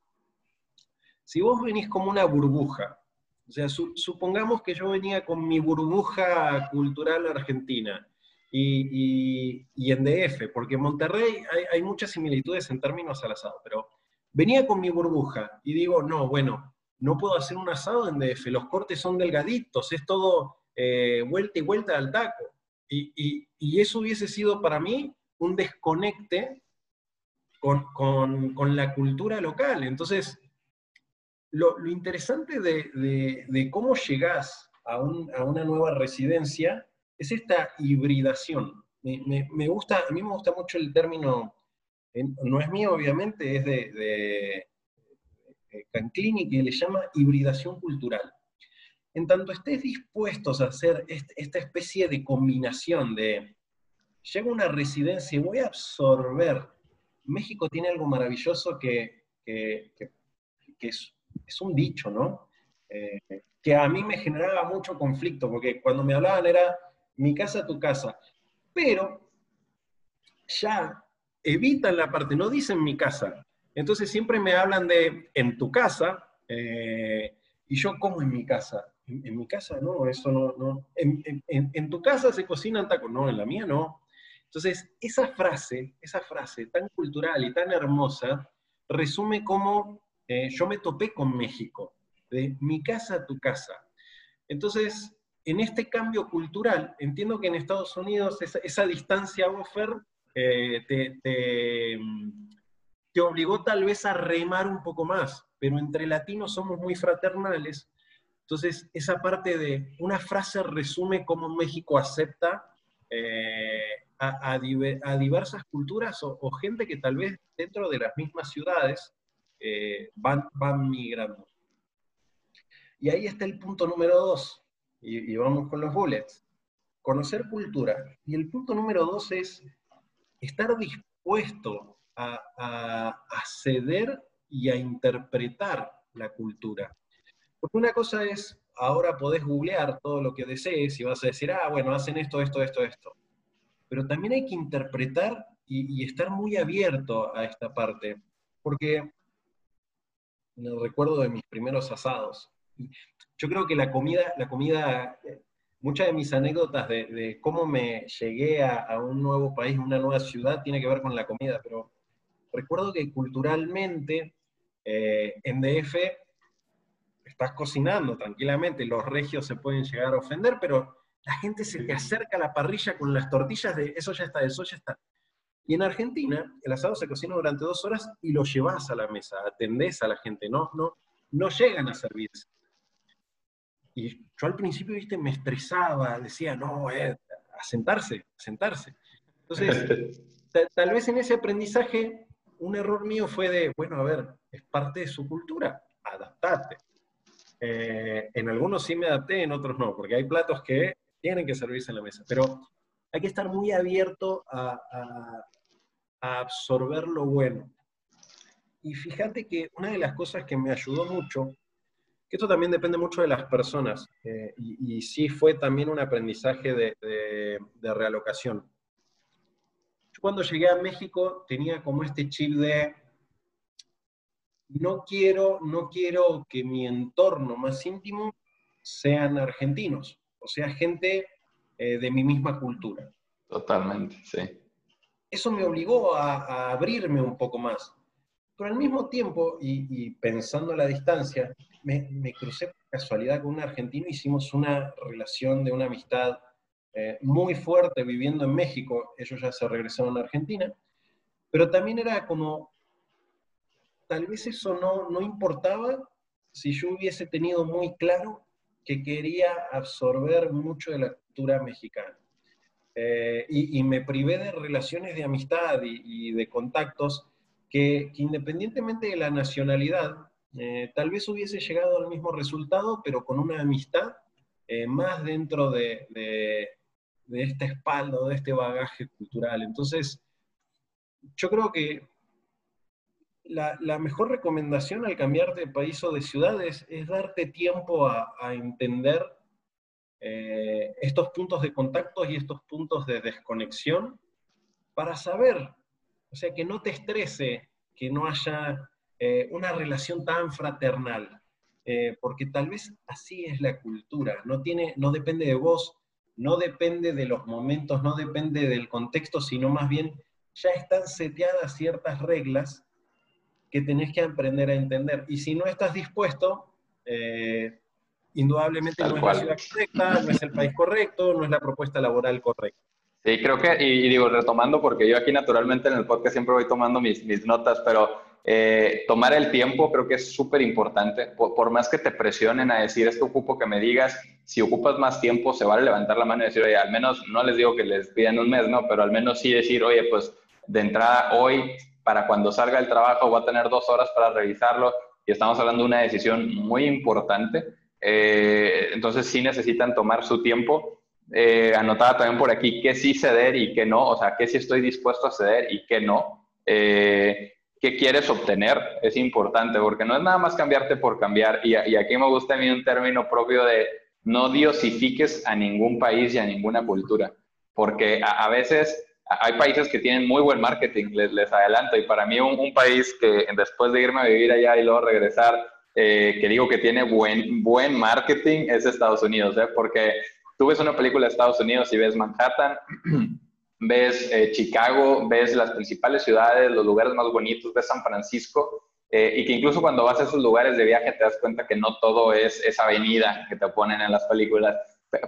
si vos venís como una burbuja, o sea, supongamos que yo venía con mi burbuja cultural argentina y, en DF, porque en Monterrey hay, muchas similitudes en términos al asado, pero venía con mi burbuja y digo, no, bueno, no puedo hacer un asado en DF, los cortes son delgaditos, es todo eh, vuelta y vuelta al taco. Y, y, eso hubiese sido para mí un desconecte con, la cultura local. Entonces, lo, interesante de, cómo llegás a, una nueva residencia es esta hibridación. Me, gusta, a mí me gusta mucho el término, no es mío obviamente, es de, de Canclini, que le llama hibridación cultural. En tanto estés dispuestos a hacer esta especie de combinación de, llego a una residencia y voy a absorber México tiene algo maravilloso que, es, un dicho, ¿no? Eh, que a mí me generaba mucho conflicto, porque cuando me hablaban era mi casa, tu casa, pero ya evitan la parte, no dicen mi casa. Entonces siempre me hablan de en tu casa, eh, y yo como en mi casa. En, mi casa no, eso no, no. En, en, tu casa se cocinan tacos, no, en la mía no. Entonces, esa frase, esa frase tan cultural y tan hermosa, resume cómo eh, yo me topé con México, de mi casa a tu casa. Entonces, en este cambio cultural, entiendo que en Estados Unidos esa, distancia buffer eh, te, te obligó tal vez a remar un poco más, pero entre latinos somos muy fraternales. Entonces, esa parte de una frase resume cómo México acepta eh, a, diversas culturas o, gente que tal vez dentro de las mismas ciudades eh, van, van migrando. Y ahí está el punto número dos, y, vamos con los bullets. Conocer cultura. Y el punto número dos es estar dispuesto a, a, ceder y a interpretar la cultura. Porque una cosa es, ahora podés googlear todo lo que desees y vas a decir, ah, bueno, hacen esto, esto, esto, esto pero también hay que interpretar y, estar muy abierto a esta parte, porque me recuerdo de mis primeros asados. Yo creo que la comida, la comida, muchas de mis anécdotas de, cómo me llegué a, un nuevo país, una nueva ciudad, tiene que ver con la comida, pero recuerdo que culturalmente eh, en DF estás cocinando tranquilamente, los regios se pueden llegar a ofender, pero la gente se te acerca a la parrilla con las tortillas de eso ya está, eso ya está. Y en Argentina, el asado se cocina durante dos horas y lo llevas a la mesa, atendés a la gente, no, no, no llegan a servirse. Y yo al principio, viste, me estresaba, decía, no, eh, a sentarse, a sentarse. Entonces, tal vez en ese aprendizaje, un error mío fue de, bueno, a ver, es parte de su cultura, adaptate. Eh, en algunos sí me adapté, en otros no, porque hay platos que tienen que servirse en la mesa, pero hay que estar muy abierto a, absorber lo bueno. y fíjate que una de las cosas que me ayudó mucho, que esto también depende mucho de las personas, eh, y, sí fue también un aprendizaje de, realocación. Yo cuando llegué a México tenía como este chip de no quiero, no quiero que mi entorno más íntimo sean argentinos, o sea, gente eh, de mi misma cultura. Totalmente, sí. Eso me obligó a, abrirme un poco más. Pero al mismo tiempo, y, pensando a la distancia, me, crucé por casualidad con un argentino, hicimos una relación de una amistad eh, muy fuerte viviendo en México, ellos ya se regresaron a Argentina, pero también era como, tal vez eso no, no importaba si yo hubiese tenido muy claro que quería absorber mucho de la cultura mexicana. Eh, y, me privé de relaciones de amistad y, de contactos que, independientemente de la nacionalidad, eh, tal vez hubiese llegado al mismo resultado, pero con una amistad eh, más dentro de, de, esta espalda, de este bagaje cultural. Entonces, yo creo que la, mejor recomendación al cambiar de país o de ciudad es, darte tiempo a, entender eh, estos puntos de contacto y estos puntos de desconexión para saber, o sea, que no te estrese, que no haya eh, una relación tan fraternal, eh, porque tal vez así es la cultura, no, tiene, no depende de vos, no depende de los momentos, no depende del contexto, sino más bien ya están seteadas ciertas reglas que tenés que aprender a entender. Y si no estás dispuesto, eh, indudablemente no es la ciudad correcta, no es el país correcto, no es la propuesta laboral correcta. Sí, creo que, y, digo, retomando, porque yo aquí naturalmente en el podcast siempre voy tomando mis, mis notas, pero eh, tomar el tiempo creo que es súper importante. Por, más que te presionen a decir, esto ocupo que me digas, si ocupas más tiempo, se vale levantar la mano y decir, oye, al menos, no les digo que les pidan un mes, ¿no? Pero al menos sí decir, oye, pues de entrada hoy para cuando salga el trabajo voy a tener dos horas para revisarlo y estamos hablando de una decisión muy importante. Eh, entonces sí necesitan tomar su tiempo. Eh, anotada también por aquí qué sí ceder y qué no, o sea, qué sí estoy dispuesto a ceder y qué no. Eh, ¿Qué quieres obtener? Es importante porque no es nada más cambiarte por cambiar. Y, aquí me gusta a mí un término propio de no diosifiques a ningún país y a ninguna cultura. Porque a veces hay países que tienen muy buen marketing, les, les adelanto, y para mí un, país que después de irme a vivir allá y luego regresar, eh, que digo que tiene buen, buen marketing, es Estados Unidos, ¿eh? porque tú ves una película de Estados Unidos y ves Manhattan, ves eh, Chicago, ves las principales ciudades, los lugares más bonitos, ves San Francisco, eh, y que incluso cuando vas a esos lugares de viaje te das cuenta que no todo es esa avenida que te ponen en las películas.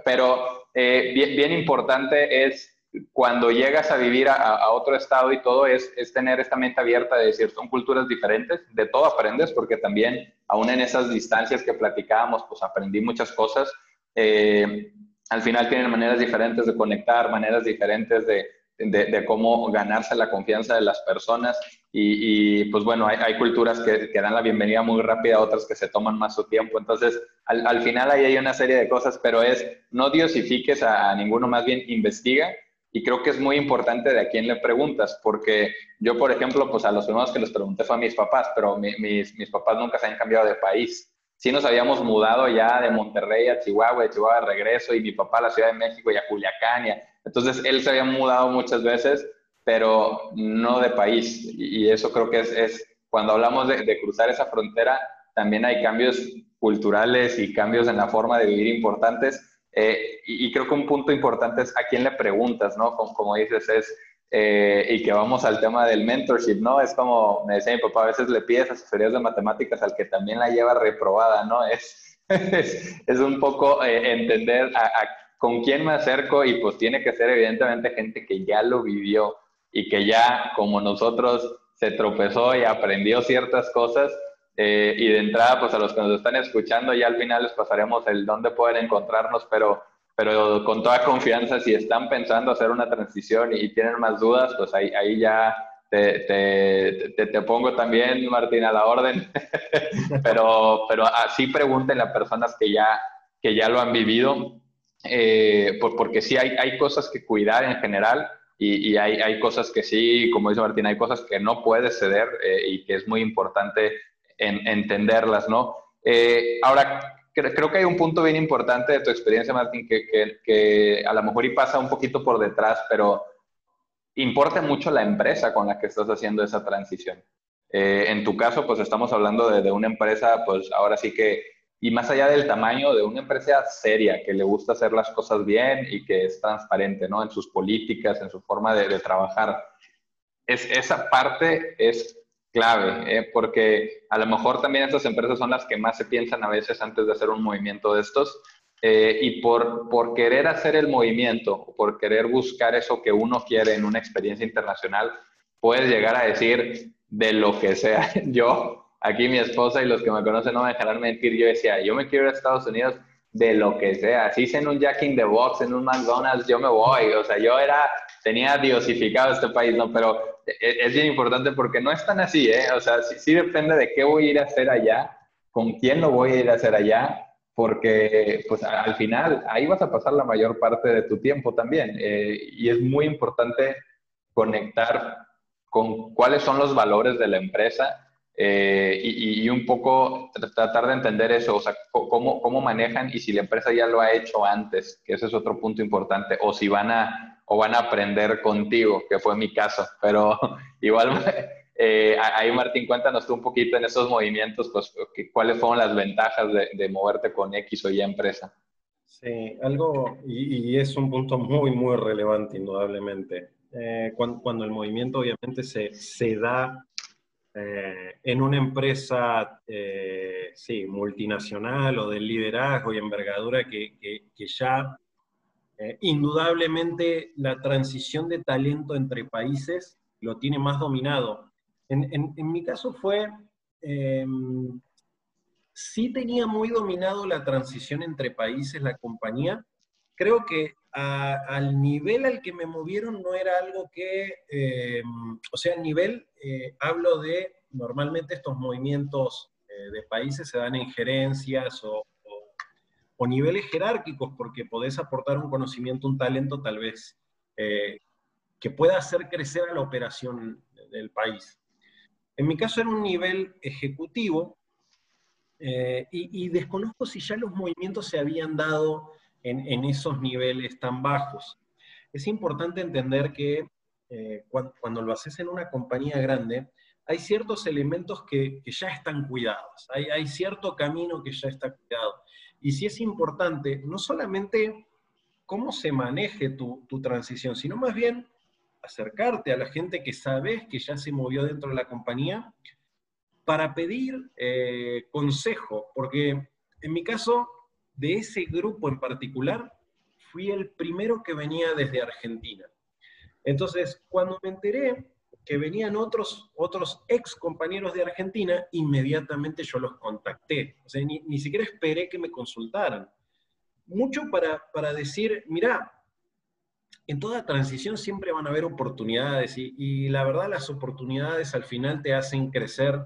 Pero bien, bien importante es cuando llegas a vivir a, otro estado y todo es, es, tener esta mente abierta de decir, son culturas diferentes, de todo aprendes, porque también, aún en esas distancias que platicábamos, pues aprendí muchas cosas. Eh, al final tienen maneras diferentes de conectar, maneras diferentes de, de, cómo ganarse la confianza de las personas. Y, pues bueno, hay, hay culturas que, que, dan la bienvenida muy rápida, otras que se toman más su tiempo. Entonces, al, al final ahí hay una serie de cosas, pero es no diosifiques a, a ninguno, más bien investiga y creo que es muy importante de a quién le preguntas, porque yo, por ejemplo, pues a los primeros que les pregunté fue a mis papás, pero mis, mis papás nunca se han cambiado de país. Sí nos habíamos mudado ya de Monterrey a Chihuahua, de Chihuahua de regreso, y mi papá a la Ciudad de México y a Culiacán. entonces, él se había mudado muchas veces, pero no de país. Y, eso creo que es, es cuando hablamos de, de cruzar esa frontera, también hay cambios culturales y cambios en la forma de vivir importantes eh, y, creo que un punto importante es a quién le preguntas, ¿no? Como, como dices, es, eh, y que vamos al tema del mentorship, ¿no? Es como, me decía mi papá, a veces le pides asesorías de matemáticas al que también la lleva reprobada, ¿no? Es, es, un poco eh, entender a, con quién me acerco y pues tiene que ser evidentemente gente que ya lo vivió y que ya como nosotros se tropezó y aprendió ciertas cosas eh, y de entrada, pues a los que nos están escuchando, ya al final les pasaremos el dónde pueden encontrarnos, pero, pero con toda confianza, si están pensando hacer una transición y, tienen más dudas, pues ahí, ahí ya te, te, te, pongo también, Martín, a la orden. pero, pero así pregunten a personas que ya, que ya lo han vivido, eh, porque sí hay, hay cosas que cuidar en general. y, hay, hay, cosas que sí, como dice Martín, hay cosas que no puedes ceder eh, y que es muy importante en, entenderlas, ¿no? Eh, ahora, creo que hay un punto bien importante de tu experiencia, Martín, que, que, que, a lo mejor y pasa un poquito por detrás, pero importa mucho la empresa con la que estás haciendo esa transición. Eh, en tu caso, pues estamos hablando de, de, una empresa, pues ahora sí que, y más allá del tamaño, de una empresa seria, que le gusta hacer las cosas bien y que es transparente, ¿no? En sus políticas, en su forma de, de trabajar. Es, esa parte es clave, ¿eh? porque a lo mejor también estas empresas son las que más se piensan a veces antes de hacer un movimiento de estos. Eh, y por, por querer hacer el movimiento, por querer buscar eso que uno quiere en una experiencia internacional, puedes llegar a decir de lo que sea. Yo, aquí mi esposa y los que me conocen no me dejarán mentir, yo decía, yo me quiero ir a Estados Unidos de lo que sea. Si es en un Jack in the Box, en un McDonald's, yo me voy. O sea, yo era, tenía diosificado este país, ¿no? Pero e, es bien importante porque no es tan así, ¿eh? O sea, sí, depende de qué voy a ir a hacer allá, con quién lo voy a ir a hacer allá, porque pues al final ahí vas a pasar la mayor parte de tu tiempo también. Eh, y es muy importante conectar con cuáles son los valores de la empresa eh, y, un poco tratar de entender eso, o sea, cómo, cómo manejan y si la empresa ya lo ha hecho antes, que ese es otro punto importante, o si van a o van a aprender contigo, que fue mi caso. Pero igual, eh, ahí Martín, cuéntanos tú un poquito en esos movimientos, pues, cuáles fueron las ventajas de, moverte con X o Y empresa. Sí, algo, y, es un punto muy, muy relevante, indudablemente. Eh, cuando, el movimiento obviamente se, se da eh, en una empresa, sí, multinacional o de liderazgo y envergadura que, que, que ya eh, indudablemente la transición de talento entre países lo tiene más dominado. En, mi caso fue, em, sí tenía muy dominado la transición entre países, la compañía. Creo que al nivel al que me movieron no era algo que, em, o sea, el nivel, eh, hablo de, normalmente estos movimientos eh, de países se dan en gerencias o, o niveles jerárquicos, porque podés aportar un conocimiento, un talento tal vez eh, que pueda hacer crecer a la operación del país. En mi caso era un nivel ejecutivo eh, y, desconozco si ya los movimientos se habían dado en, esos niveles tan bajos. Es importante entender que eh, cuando, lo haces en una compañía grande, hay ciertos elementos que, ya están cuidados, hay, hay, cierto camino que ya está cuidado. Y sí es importante, no solamente cómo se maneje tu, transición, sino más bien acercarte a la gente que sabes que ya se movió dentro de la compañía para pedir eh, consejo, porque en mi caso, de ese grupo en particular, fui el primero que venía desde Argentina. Entonces, cuando me enteré que venían otros, otros ex compañeros de Argentina, inmediatamente yo los contacté. O sea, ni, siquiera esperé que me consultaran. Mucho para, para decir, mira, en toda transición siempre van a haber oportunidades y, y, la verdad las oportunidades al final te hacen crecer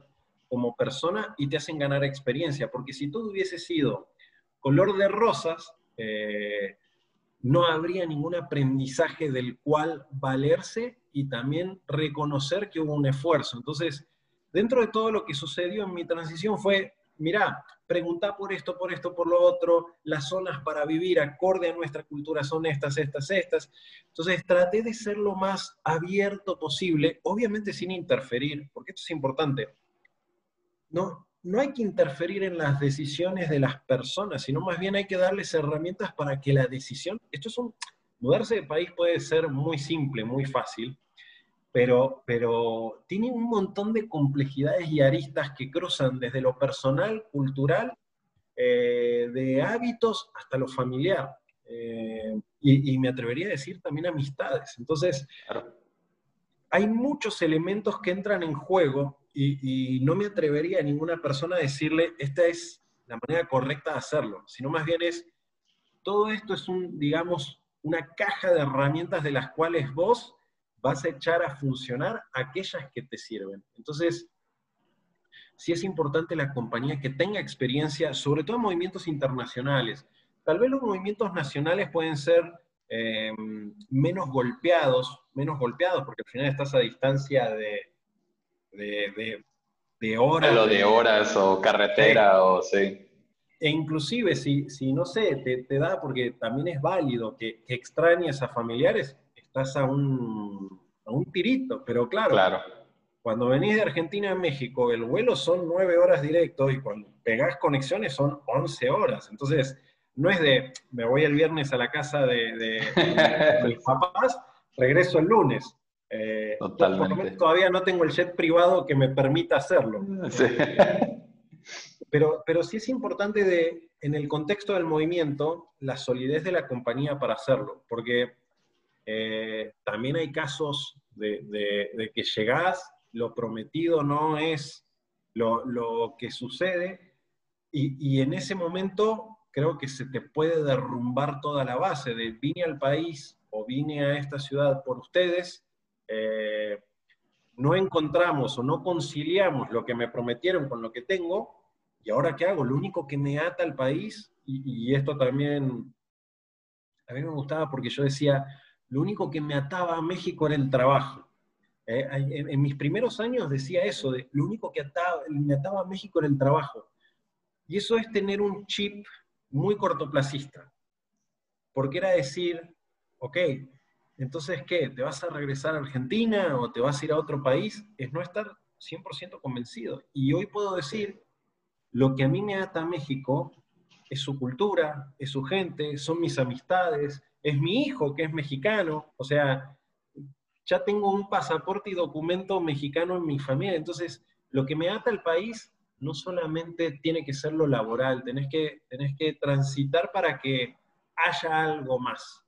como persona y te hacen ganar experiencia, porque si todo hubiese sido color de rosas, eh, no habría ningún aprendizaje del cual valerse y también reconocer que hubo un esfuerzo. Entonces, dentro de todo lo que sucedió en mi transición fue, mira, pregunta por esto, por esto, por lo otro, las zonas para vivir acorde a nuestra cultura son estas, estas, estas. Entonces, traté de ser lo más abierto posible, obviamente sin interferir, porque esto es importante. No, no hay que interferir en las decisiones de las personas, sino más bien hay que darles herramientas para que la decisión, esto es un, mudarse de país puede ser muy simple, muy fácil, pero, pero tiene un montón de complejidades y aristas que cruzan desde lo personal, cultural, eh, de hábitos hasta lo familiar. Eh, y, me atrevería a decir también amistades. Entonces, hay muchos elementos que entran en juego y, no me atrevería a ninguna persona a decirle, esta es la manera correcta de hacerlo, sino más bien es, todo esto es un, digamos, una caja de herramientas de las cuales vos vas a echar a funcionar aquellas que te sirven. Entonces, sí es importante la compañía que tenga experiencia, sobre todo en movimientos internacionales. Tal vez los movimientos nacionales pueden ser eh, menos golpeados, menos golpeados, porque al final estás a distancia de, de, de, horas. Lo de horas o carretera o sí. E inclusive si, si no sé, te, te, da, porque también es válido que, que extrañes a familiares, estás a un, a un tirito, pero claro, claro, cuando venís de Argentina a México, el vuelo son nueve horas directo y cuando pegás conexiones son once horas. Entonces, no es de, me voy el viernes a la casa de, de, mis papás, regreso el lunes. Eh, Totalmente. Todavía no tengo el jet privado que me permita hacerlo. Sí. Pero, pero sí es importante de, en el contexto del movimiento, la solidez de la compañía para hacerlo, porque eh, también hay casos de, de, que llegás, lo prometido no es lo, lo que sucede, y, y, en ese momento creo que se te puede derrumbar toda la base de vine al país o vine a esta ciudad por ustedes, eh, no encontramos o no conciliamos lo que me prometieron con lo que tengo, ¿Y ahora qué hago? Lo único que me ata al país, y, esto también a mí me gustaba porque yo decía, lo único que me ataba a México era el trabajo. Eh, en, mis primeros años decía eso, lo único que me ataba a México era el trabajo. Y eso es tener un chip muy cortoplacista. Porque era decir, ok, entonces, ¿qué? ¿Te vas a regresar a Argentina o te vas a ir a otro país? Es no estar 100% convencido. Y hoy puedo decir lo que a mí me ata a México es su cultura, es su gente, son mis amistades, es mi hijo que es mexicano, o sea, ya tengo un pasaporte y documento mexicano en mi familia, entonces lo que me ata al país no solamente tiene que ser lo laboral, tenés que, tenés que transitar para que haya algo más.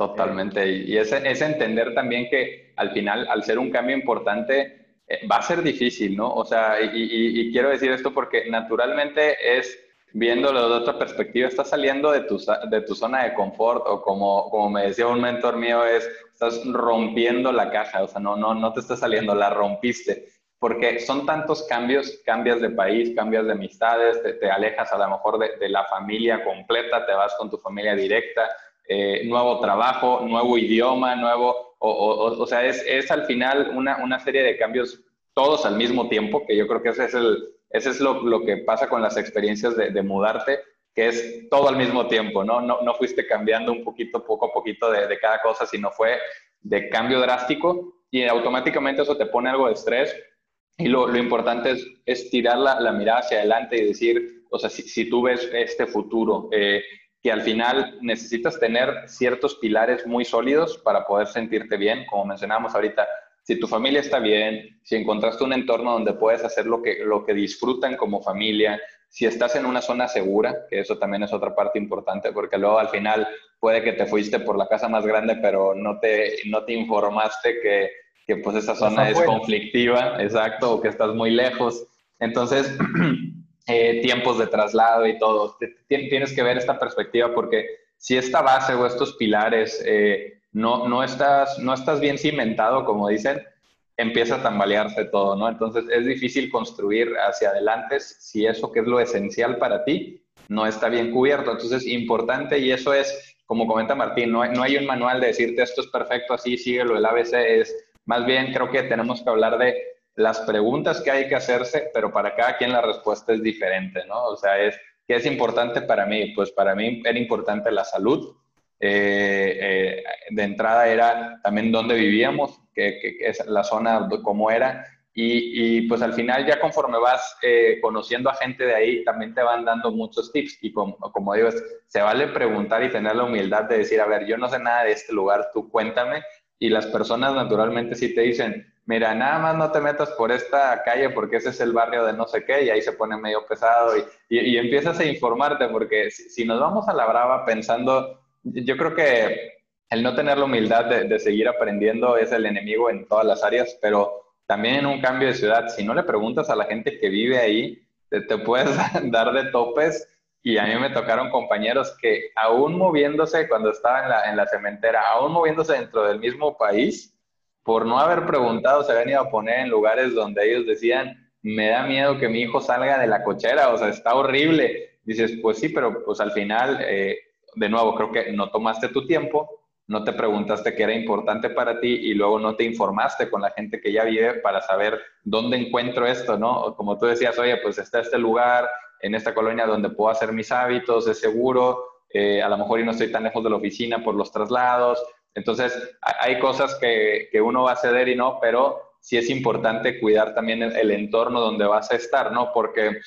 Totalmente, y es, es entender también que al final, al ser un cambio importante, eh, va a ser difícil, ¿no? O sea, y, quiero decir esto porque naturalmente es, viéndolo de otra perspectiva, estás saliendo de tu, de tu zona de confort o como, como me decía un mentor mío, es, estás rompiendo la caja, o sea, no, no, no te está saliendo, la rompiste. Porque son tantos cambios, cambias de país, cambias de amistades, te, alejas a lo mejor de, de, la familia completa, te vas con tu familia directa, eh, nuevo trabajo, nuevo idioma, nuevo, o, sea, es, es, al final una, una, serie de cambios todos al mismo tiempo, que yo creo que ese es, el, ese es lo, lo que pasa con las experiencias de, de, mudarte, que es todo al mismo tiempo, ¿no? No, no fuiste cambiando un poquito, poco a poquito de, de, cada cosa, sino fue de cambio drástico y automáticamente eso te pone algo de estrés. Y lo, lo importante es, es tirar la, la, mirada hacia adelante y decir, o sea, si, si tú ves este futuro, eh, que al final necesitas tener ciertos pilares muy sólidos para poder sentirte bien, como mencionábamos ahorita. Si tu familia está bien, si encontraste un entorno donde puedes hacer lo que, lo que disfrutan como familia, si estás en una zona segura, que eso también es otra parte importante, porque luego al final puede que te fuiste por la casa más grande, pero no te, no te informaste que, que pues esa zona es conflictiva, exacto, o que estás muy lejos. Entonces, Eh, tiempos de traslado y todo. Tienes que ver esta perspectiva porque si esta base o estos pilares eh, no, no, estás, no estás bien cimentado, como dicen, empieza a tambalearse todo, ¿no? Entonces es difícil construir hacia adelante si eso que es lo esencial para ti no está bien cubierto. Entonces es importante y eso es, como comenta Martín, no hay, no hay un manual de decirte esto es perfecto, así síguelo, el ABC es, más bien creo que tenemos que hablar de las preguntas que hay que hacerse, pero para cada quien la respuesta es diferente, ¿no? O sea, es, ¿qué es importante para mí? Pues para mí era importante la salud. Eh, eh, de entrada era también dónde vivíamos, que, es la zona, cómo era. Y, y, pues al final ya conforme vas eh, conociendo a gente de ahí, también te van dando muchos tips. Y como, como digo, se vale preguntar y tener la humildad de decir, a ver, yo no sé nada de este lugar, tú cuéntame. Y las personas naturalmente sí te dicen, mira, nada más no te metas por esta calle porque ese es el barrio de no sé qué y ahí se pone medio pesado y, y, empiezas a informarte porque si, nos vamos a la brava pensando, yo creo que el no tener la humildad de, de, seguir aprendiendo es el enemigo en todas las áreas, pero también en un cambio de ciudad, si no le preguntas a la gente que vive ahí, te, te puedes dar de topes y a mí me tocaron compañeros que aún moviéndose cuando estaba en la, en la cementera, aún moviéndose dentro del mismo país, por no haber preguntado, se habían ido a poner en lugares donde ellos decían, me da miedo que mi hijo salga de la cochera, o sea, está horrible. Dices, pues sí, pero pues al final, eh, de nuevo, creo que no tomaste tu tiempo, no te preguntaste qué era importante para ti y luego no te informaste con la gente que ya vive para saber dónde encuentro esto, ¿no? Como tú decías, oye, pues está este lugar, en esta colonia donde puedo hacer mis hábitos, es seguro, eh, a lo mejor y no estoy tan lejos de la oficina por los traslados. Entonces, hay cosas que, que uno va a ceder y no, pero sí es importante cuidar también el, entorno donde vas a estar, ¿no? Porque,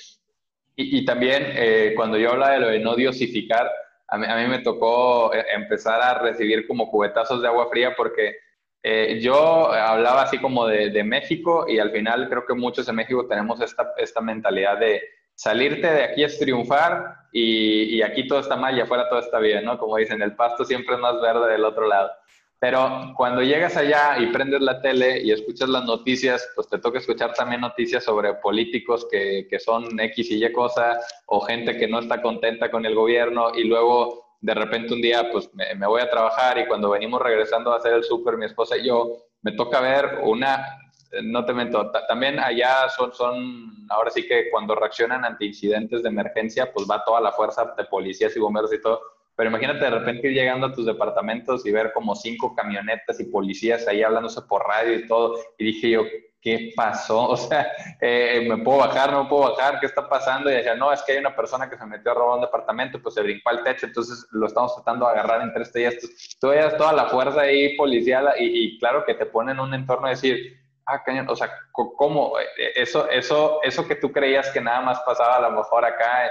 y, también eh, cuando yo hablo de lo de no diosificar, a mí, me tocó eh, empezar a recibir como cubetazos de agua fría porque eh, yo hablaba así como de, de, México y al final creo que muchos en México tenemos esta, esta mentalidad de salirte de aquí es triunfar y, aquí todo está mal y afuera todo está bien, ¿no? Como dicen, el pasto siempre es más verde del otro lado. Pero cuando llegas allá y prendes la tele y escuchas las noticias, pues te toca escuchar también noticias sobre políticos que, que son X y Y cosa, o gente que no está contenta con el gobierno, y luego de repente un día pues me, me voy a trabajar y cuando venimos regresando a hacer el súper, mi esposa y yo, me toca ver una, no te mento, también allá son, son, ahora sí que cuando reaccionan ante incidentes de emergencia, pues va toda la fuerza de policías y bomberos y todo pero imagínate de repente ir llegando a tus departamentos y ver como cinco camionetas y policías ahí hablándose por radio y todo. Y dije yo, ¿qué pasó? O sea, eh, ¿me puedo bajar? ¿No me puedo bajar? ¿Qué está pasando? Y decía, no, es que hay una persona que se metió a robar un departamento, pues se brincó al techo, entonces lo estamos tratando de agarrar entre este y esto. Tú veías toda la fuerza ahí policial y, claro que te ponen en un entorno de decir, ah, cañón, o sea, ¿cómo? Eh, eso, eso, eso que tú creías que nada más pasaba a lo mejor acá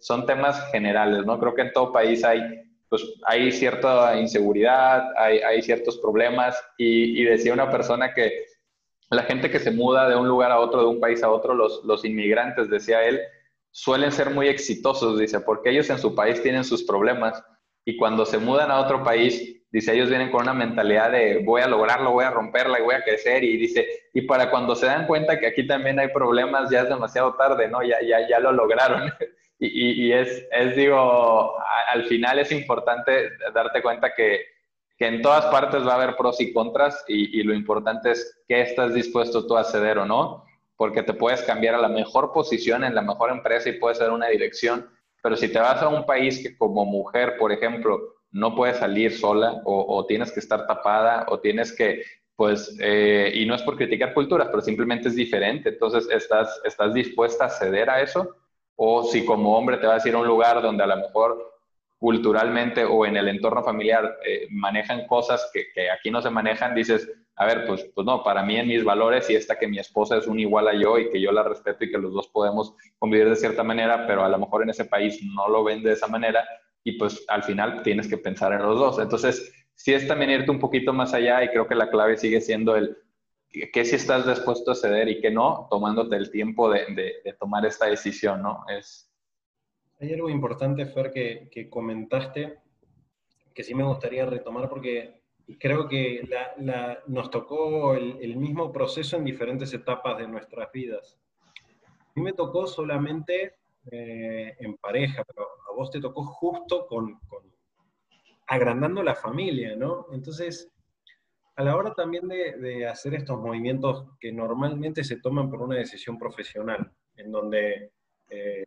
son temas generales, ¿no? Creo que en todo país hay, pues, hay cierta inseguridad, hay, hay ciertos problemas y, decía una persona que la gente que se muda de un lugar a otro, de un país a otro, los, los inmigrantes, decía él, suelen ser muy exitosos, dice, porque ellos en su país tienen sus problemas y cuando se mudan a otro país, dice, ellos vienen con una mentalidad de voy a lograrlo, voy a romperla y voy a crecer y dice, y para cuando se dan cuenta que aquí también hay problemas, ya es demasiado tarde, ¿no? Ya, ya, ya lo lograron. Y, es, es, digo, al final es importante darte cuenta que, que, en todas partes va a haber pros y contras y, y, lo importante es qué estás dispuesto tú a ceder o no, porque te puedes cambiar a la mejor posición en la mejor empresa y puedes ser una dirección, pero si te vas a un país que como mujer, por ejemplo, no puedes salir sola o, tienes que estar tapada o tienes que, pues, eh, y no es por criticar culturas, pero simplemente es diferente, entonces estás, estás dispuesta a ceder a eso o si como hombre te vas a ir a un lugar donde a lo mejor culturalmente o en el entorno familiar eh, manejan cosas que, que, aquí no se manejan, dices, a ver, pues, pues no, para mí en mis valores y esta que mi esposa es un igual a yo y que yo la respeto y que los dos podemos convivir de cierta manera, pero a lo mejor en ese país no lo ven de esa manera y pues al final tienes que pensar en los dos. Entonces, sí es también irte un poquito más allá y creo que la clave sigue siendo el que si estás dispuesto a ceder y que no, tomándote el tiempo de, de, tomar esta decisión, ¿no? Es... Hay algo importante, Fer, que, que comentaste, que sí me gustaría retomar porque creo que la, la, nos tocó el, el, mismo proceso en diferentes etapas de nuestras vidas. A mí me tocó solamente eh, en pareja, pero vos te tocó justo con, con agrandando la familia, ¿no? Entonces, a la hora también de, hacer estos movimientos que normalmente se toman por una decisión profesional, en donde eh,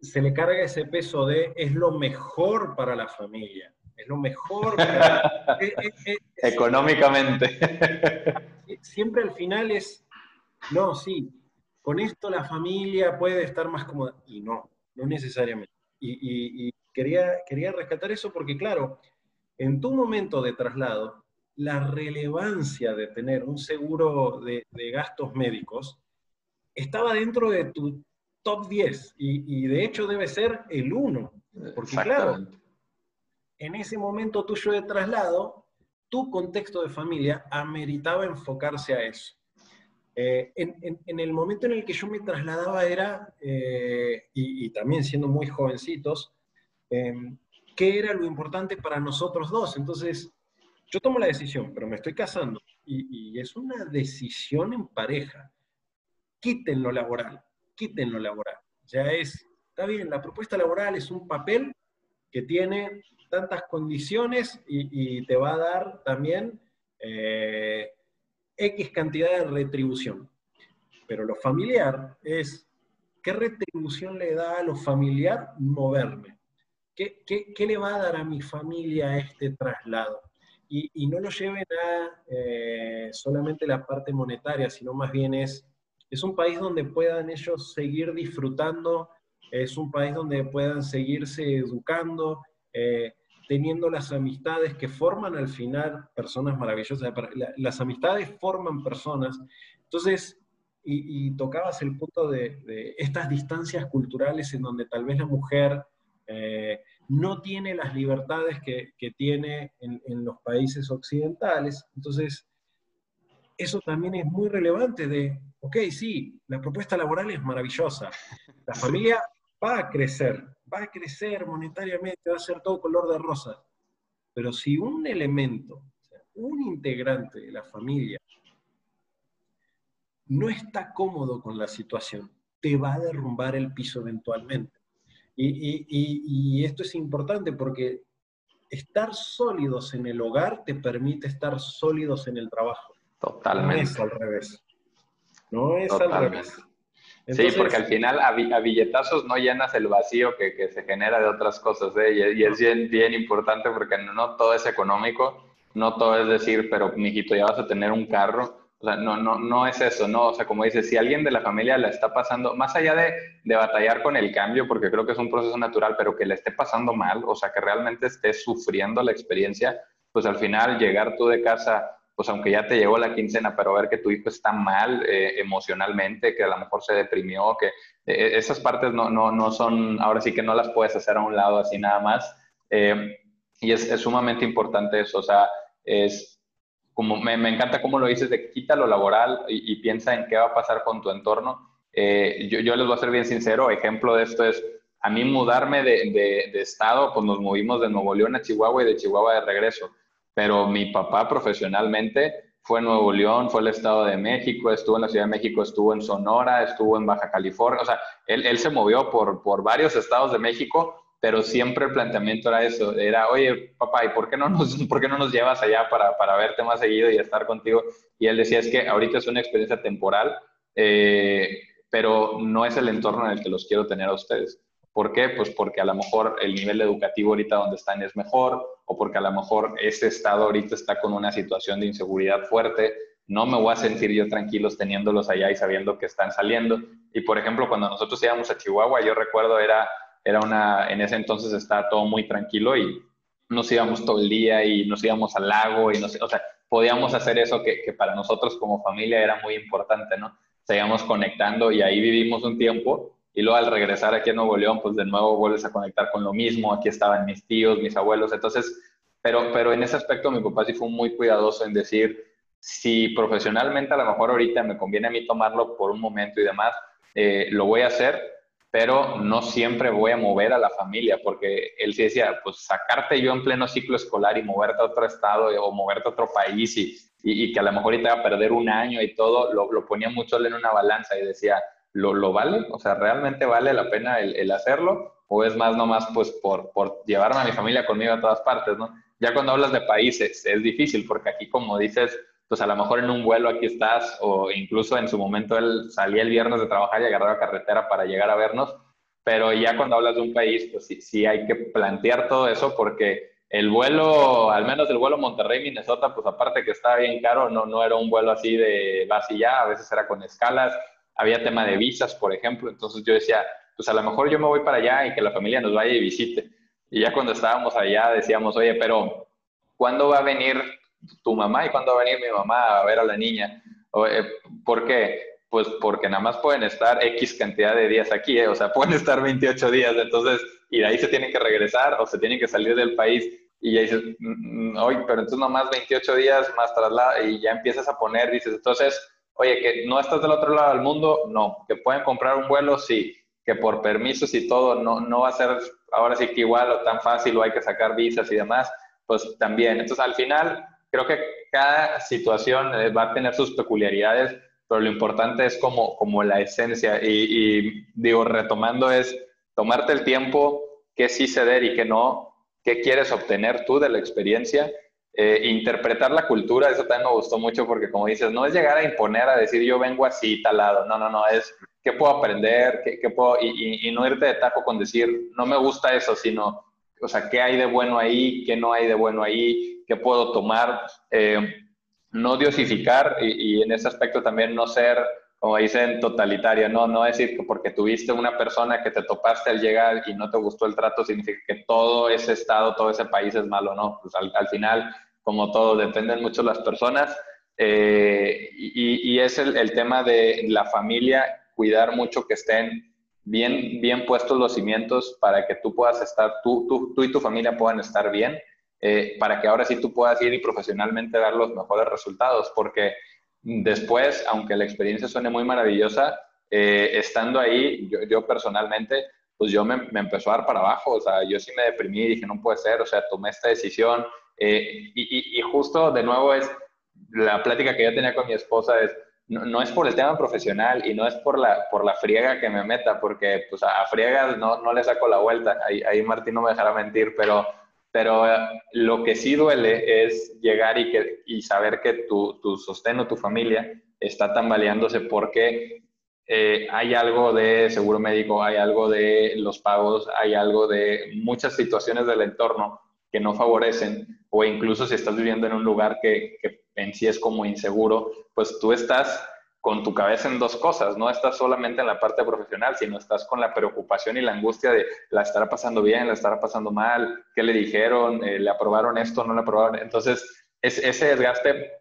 se le carga ese peso de es lo mejor para la familia, es lo mejor para... Económicamente. Siempre al final es, no, sí, con esto la familia puede estar más cómoda, y no, no necesariamente. Y, y quería, quería rescatar eso porque, claro, en tu momento de traslado, la relevancia de tener un seguro de, gastos médicos estaba dentro de tu top 10 y, de hecho debe ser el 1. Porque claro, en ese momento tuyo de traslado, tu contexto de familia ameritaba enfocarse a eso. Eh, en, el momento en el que yo me trasladaba era, eh, y, también siendo muy jovencitos, eh, ¿qué era lo importante para nosotros dos? Entonces, yo tomo la decisión, pero me estoy casando y, es una decisión en pareja. Quiten lo laboral, quiten lo laboral. Ya es, está bien, la propuesta laboral es un papel que tiene tantas condiciones y, te va a dar también X cantidad de retribución. Pero lo familiar es, ¿qué retribución le da a lo familiar moverme? ¿qué, qué, le va a dar a mi familia este traslado? Y, y no lo lleven a eh, solamente la parte monetaria, sino más bien es, es un país donde puedan ellos seguir disfrutando, es un país donde puedan seguirse educando, eh, teniendo las amistades que forman al final personas maravillosas. Las amistades forman personas. Entonces, y, tocabas el punto de, estas distancias culturales en donde tal vez la mujer eh, no tiene las libertades que, tiene en, en, los países occidentales. Entonces, eso también es muy relevante de, ok, sí, la propuesta laboral es maravillosa, la familia va a crecer, va a crecer monetariamente, va a ser todo color de rosa, pero si un elemento, un integrante de la familia no está cómodo con la situación, te va a derrumbar el piso eventualmente. Y, esto es importante porque estar sólidos en el hogar te permite estar sólidos en el trabajo. Totalmente. No es al revés. No es al revés. Sí, porque al final a, billetazos no llenas el vacío que, se genera de otras cosas, ¿eh? y, es bien, bien importante porque no todo es económico, no todo es decir, pero mijito, ya vas a tener un carro, o sea, no, no, no es eso, ¿no? O sea, como dices, si alguien de la familia la está pasando, más allá de, de, batallar con el cambio, porque creo que es un proceso natural, pero que le esté pasando mal, o sea, que realmente esté sufriendo la experiencia, pues al final llegar tú de casa, pues aunque ya te llegó la quincena, pero ver que tu hijo está mal eh, emocionalmente, que a lo mejor se deprimió, que eh, esas partes no, no, no, son, ahora sí que no las puedes hacer a un lado así nada más. Eh, y es, es sumamente importante eso, o sea, es como me, me, encanta cómo lo dices de quita lo laboral y, piensa en qué va a pasar con tu entorno. Eh, yo, yo, les voy a ser bien sincero, ejemplo de esto es, a mí mudarme de, de, estado, pues nos movimos de Nuevo León a Chihuahua y de Chihuahua de regreso, pero mi papá profesionalmente fue en Nuevo León, fue el Estado de México, estuvo en la Ciudad de México, estuvo en Sonora, estuvo en Baja California, o sea, él, se movió por, por varios estados de México pero siempre el planteamiento era eso, era, oye, papá, ¿y por qué no nos, por qué no nos llevas allá para, para verte más seguido y estar contigo? Y él decía, es que ahorita es una experiencia temporal, eh, pero no es el entorno en el que los quiero tener a ustedes. ¿Por qué? Pues porque a lo mejor el nivel educativo ahorita donde están es mejor, o porque a lo mejor ese estado ahorita está con una situación de inseguridad fuerte, no me voy a sentir yo tranquilos teniéndolos allá y sabiendo que están saliendo. Y por ejemplo, cuando nosotros íbamos a Chihuahua, yo recuerdo era era una, en ese entonces estaba todo muy tranquilo y nos íbamos todo el día y nos íbamos al lago y no sé, o sea, podíamos hacer eso que, que, para nosotros como familia era muy importante, ¿no? Seguíamos conectando y ahí vivimos un tiempo y luego al regresar aquí a Nuevo León, pues de nuevo vuelves a conectar con lo mismo, aquí estaban mis tíos, mis abuelos, entonces, pero, pero en ese aspecto mi papá sí fue muy cuidadoso en decir, si profesionalmente a lo mejor ahorita me conviene a mí tomarlo por un momento y demás, eh, lo voy a hacer, pero no siempre voy a mover a la familia, porque él sí decía, pues sacarte yo en pleno ciclo escolar y moverte a otro estado o moverte a otro país y, y, que a lo mejor ahorita va a perder un año y todo, lo, lo ponía mucho en una balanza y decía, ¿lo, ¿lo, vale? O sea, ¿realmente vale la pena el, hacerlo? ¿O es más nomás pues por, por, llevarme a mi familia conmigo a todas partes, no? Ya cuando hablas de países es difícil, porque aquí como dices, pues a lo mejor en un vuelo aquí estás o incluso en su momento él salía el viernes de trabajar y agarraba carretera para llegar a vernos, pero ya cuando hablas de un país, pues sí, sí hay que plantear todo eso porque el vuelo, al menos el vuelo Monterrey-Minnesota, pues aparte que estaba bien caro, no, no era un vuelo así de vas y ya, a veces era con escalas, había tema de visas, por ejemplo, entonces yo decía, pues a lo mejor yo me voy para allá y que la familia nos vaya y visite. Y ya cuando estábamos allá decíamos, oye, pero ¿cuándo va a venir tu mamá y cuándo va a venir mi mamá a ver a la niña. Eh, ¿Por qué? Pues porque nada más pueden estar X cantidad de días aquí, eh, o sea, pueden estar 28 días, entonces, y de ahí se tienen que regresar o se tienen que salir del país. Y ya dices, mm, mm, oye, pero entonces nomás 28 días más traslado y ya empiezas a poner, dices, entonces, oye, que no estás del otro lado del mundo, no, que pueden comprar un vuelo, sí, que por permisos y todo no, no va a ser ahora sí que igual o tan fácil o hay que sacar visas y demás, pues también. Entonces, al final, creo que cada situación eh, va a tener sus peculiaridades, pero lo importante es como, como la esencia. Y, digo, retomando es tomarte el tiempo, qué sí ceder y qué no, qué quieres obtener tú de la experiencia, eh, interpretar la cultura, eso también me gustó mucho porque como dices, no es llegar a imponer, a decir yo vengo así, talado, no, no, no, es qué puedo aprender, qué, qué puedo, y, no irte de taco con decir, no me gusta eso, sino o sea, qué hay de bueno ahí, qué no hay de bueno ahí, qué puedo tomar. Eh, no diosificar y, en ese aspecto también no ser, como dicen, totalitario, ¿no? No decir que porque tuviste una persona que te topaste al llegar y no te gustó el trato, significa que todo ese estado, todo ese país es malo, ¿no? Pues al, final, como todo, dependen mucho las personas. Eh, y, es el, el, tema de la familia, cuidar mucho que estén bien, bien puestos los cimientos para que tú puedas estar, tú, tú, tú y tu familia puedan estar bien eh, para que ahora sí tú puedas ir y profesionalmente dar los mejores resultados, porque después, aunque la experiencia suene muy maravillosa, eh, estando ahí, yo, personalmente, pues yo me, me, empezó a dar para abajo, o sea, yo sí me deprimí y dije, no puede ser, o sea, tomé esta decisión eh, y, y, justo de nuevo es la plática que yo tenía con mi esposa es, no, no, es por el tema profesional y no es por la, por la friega que me meta, porque pues a, a friegas no, no le saco la vuelta, ahí, ahí Martín no me dejará mentir, pero pero eh, lo que sí duele es llegar y, que, y saber que tu, tu sostén o tu familia está tambaleándose porque eh, hay algo de seguro médico, hay algo de los pagos, hay algo de muchas situaciones del entorno que no favorecen, o incluso si estás viviendo en un lugar que, que en sí es como inseguro, pues tú estás con tu cabeza en dos cosas, no estás solamente en la parte profesional, sino estás con la preocupación y la angustia de la estará pasando bien, la estará pasando mal, qué le dijeron, eh, le aprobaron esto, no le aprobaron. Entonces, es, ese desgaste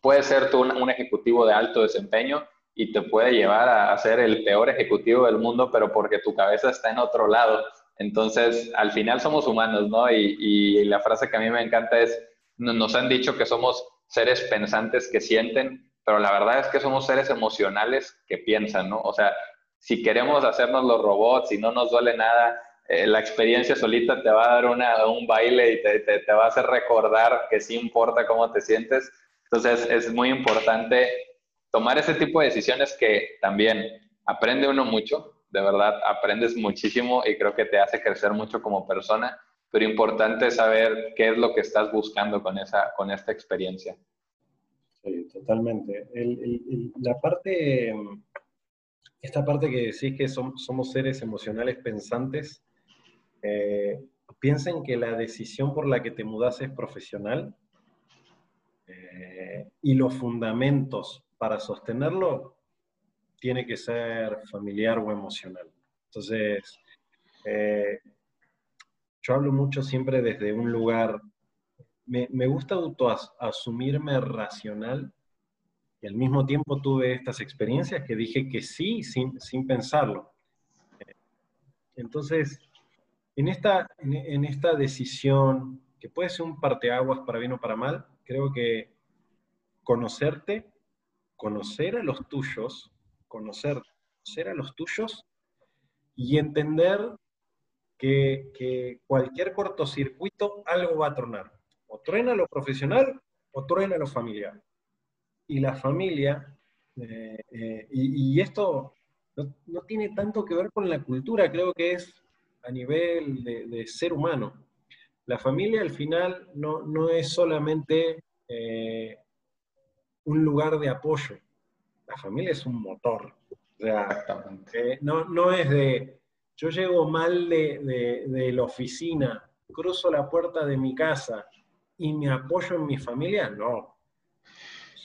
puede ser tú un, ejecutivo de alto desempeño y te puede llevar a, ser el peor ejecutivo del mundo, pero porque tu cabeza está en otro lado. Entonces, al final somos humanos, ¿no? Y, la frase que a mí me encanta es, nos han dicho que somos seres pensantes que sienten, pero la verdad es que somos seres emocionales que piensan, ¿no? O sea, si queremos hacernos los robots y no nos duele nada, eh, la experiencia solita te va a dar un baile y te, te, va a hacer recordar que sí importa cómo te sientes. Entonces es muy importante tomar ese tipo de decisiones que también aprende uno mucho, de verdad aprendes muchísimo y creo que te hace crecer mucho como persona, pero importante saber qué es lo que estás buscando con, esa, con esta experiencia. Sí, totalmente. la parte, esta parte que decís que somos seres emocionales pensantes, eh, piensen que la decisión por la que te mudas es profesional eh, y los fundamentos para sostenerlo tiene que ser familiar o emocional. Entonces, eh, yo hablo mucho siempre desde un lugar me, gusta autoasumirme racional y al mismo tiempo tuve estas experiencias que dije que sí sin, sin pensarlo. Entonces, en esta, en, esta decisión, que puede ser un parteaguas para bien o para mal, creo que conocerte, conocer a los tuyos, conocer, conocer a los tuyos y entender que, cualquier cortocircuito algo va a tronar o truena lo profesional o truena lo familiar. Y la familia, eh, eh, y, esto no, tiene tanto que ver con la cultura, creo que es a nivel de, ser humano. La familia al final no, no es solamente eh, un lugar de apoyo, la familia es un motor. no, no es de, yo llego mal de, de la oficina, cruzo la puerta de mi casa, y me apoyo en mi familia, no.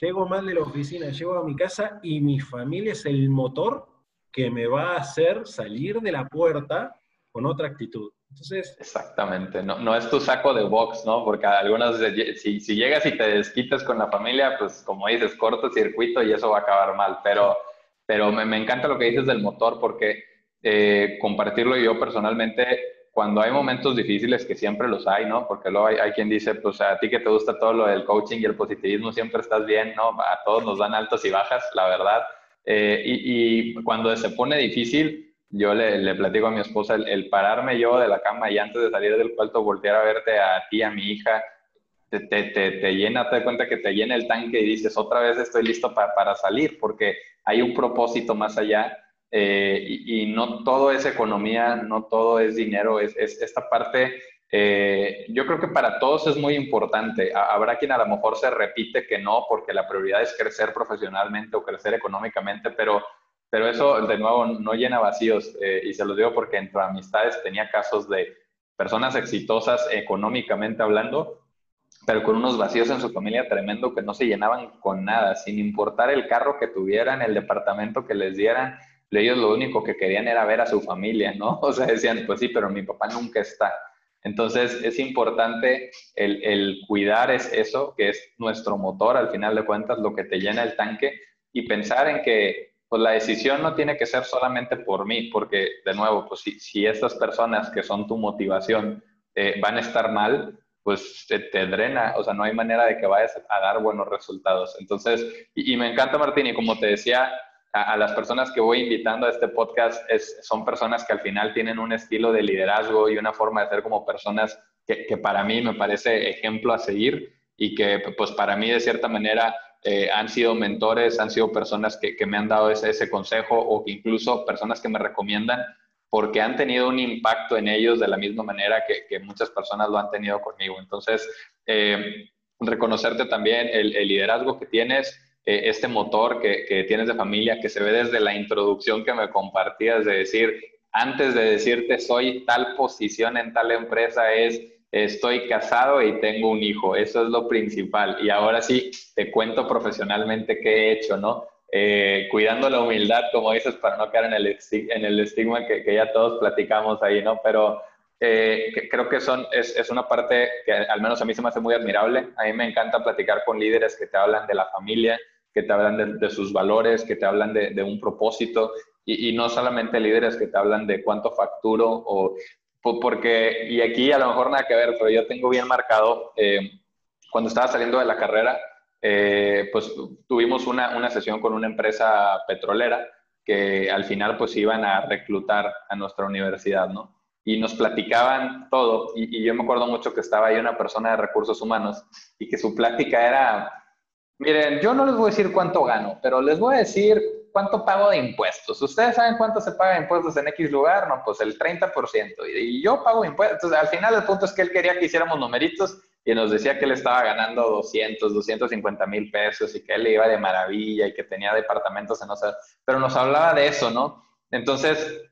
Llego mal de la oficina, llego a mi casa y mi familia es el motor que me va a hacer salir de la puerta con otra actitud. Entonces, Exactamente, no, no es tu saco de box, ¿no? Porque algunas si, si, llegas y te desquitas con la familia, pues como dices, corto circuito y eso va a acabar mal. Pero, pero me, me encanta lo que dices del motor porque eh, compartirlo yo personalmente cuando hay momentos difíciles, que siempre los hay, ¿no? Porque luego hay, quien dice, pues a ti que te gusta todo lo del coaching y el positivismo, siempre estás bien, ¿no? A todos nos dan altos y bajas, la verdad. Eh, y, cuando se pone difícil, yo le, le platico a mi esposa el, pararme yo de la cama y antes de salir del cuarto voltear a verte a ti, a mi hija, te, te, te, llena, te das cuenta que te llena el tanque y dices, otra vez estoy listo para, para salir, porque hay un propósito más allá eh, y, no todo es economía, no todo es dinero, es, esta parte, eh, yo creo que para todos es muy importante. Habrá quien a lo mejor se repite que no, porque la prioridad es crecer profesionalmente o crecer económicamente, pero, pero eso de nuevo no llena vacíos. Eh, y se los digo porque entre amistades tenía casos de personas exitosas económicamente hablando, pero con unos vacíos en su familia tremendo que no se llenaban con nada, sin importar el carro que tuvieran, el departamento que les dieran, ellos lo único que querían era ver a su familia, ¿no? O sea, decían, pues sí, pero mi papá nunca está. Entonces es importante el, el cuidar es eso, que es nuestro motor, al final de cuentas, lo que te llena el tanque, y pensar en que pues la decisión no tiene que ser solamente por mí, porque de nuevo, pues si, si estas personas que son tu motivación eh, van a estar mal, pues te, drena, o sea, no hay manera de que vayas a dar buenos resultados. Entonces, y, me encanta Martín, y como te decía, a, las personas que voy invitando a este podcast es, son personas que al final tienen un estilo de liderazgo y una forma de ser como personas que, que para mí me parece ejemplo a seguir y que pues para mí de cierta manera eh, han sido mentores, han sido personas que, me han dado ese, ese, consejo o que incluso personas que me recomiendan porque han tenido un impacto en ellos de la misma manera que, muchas personas lo han tenido conmigo. Entonces, eh, reconocerte también el, liderazgo que tienes, eh, este motor que, que, tienes de familia, que se ve desde la introducción que me compartías de decir, antes de decirte soy tal posición en tal empresa, es estoy casado y tengo un hijo, eso es lo principal. Y ahora sí, te cuento profesionalmente qué he hecho, ¿no? Eh, cuidando la humildad, como dices, para no caer en el, en el estigma que, que ya todos platicamos ahí, ¿no? Pero eh, creo que son, es, es, una parte que al menos a mí se me hace muy admirable. A mí me encanta platicar con líderes que te hablan de la familia, que te hablan de, de sus valores, que te hablan de, de un propósito y, y, no solamente líderes que te hablan de cuánto facturo o porque, y aquí a lo mejor nada que ver, pero yo tengo bien marcado, eh, cuando estaba saliendo de la carrera, eh, pues tuvimos una, una, sesión con una empresa petrolera que al final pues iban a reclutar a nuestra universidad, ¿no? Y nos platicaban todo, y, y yo me acuerdo mucho que estaba ahí una persona de recursos humanos y que su plática era, miren, yo no les voy a decir cuánto gano, pero les voy a decir ¿cuánto pago de impuestos? ¿Ustedes saben cuánto se paga de impuestos en X lugar? No, pues el 30%. Y, yo pago impuestos. Entonces, al final el punto es que él quería que hiciéramos numeritos y nos decía que él estaba ganando 200, 250 mil pesos y que él iba de maravilla y que tenía departamentos en sea, Pero nos hablaba de eso, ¿no? Entonces,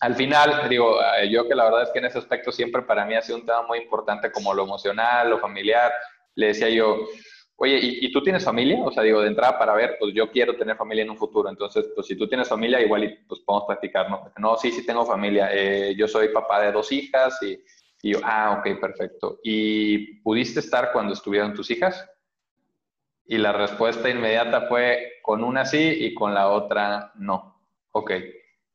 al final, digo, eh, yo que la verdad es que en ese aspecto siempre para mí ha sido un tema muy importante como lo emocional, lo familiar. Le decía yo, Oye, ¿y, tú tienes familia? O sea, digo, de entrada para ver, pues yo quiero tener familia en un futuro. Entonces, pues si tú tienes familia, igual pues podemos practicar, ¿no? No, sí, sí tengo familia. Eh, yo soy papá de dos hijas y, yo, ah, ok, perfecto. ¿Y pudiste estar cuando estuvieron tus hijas? Y la respuesta inmediata fue, con una sí y con la otra no. Ok.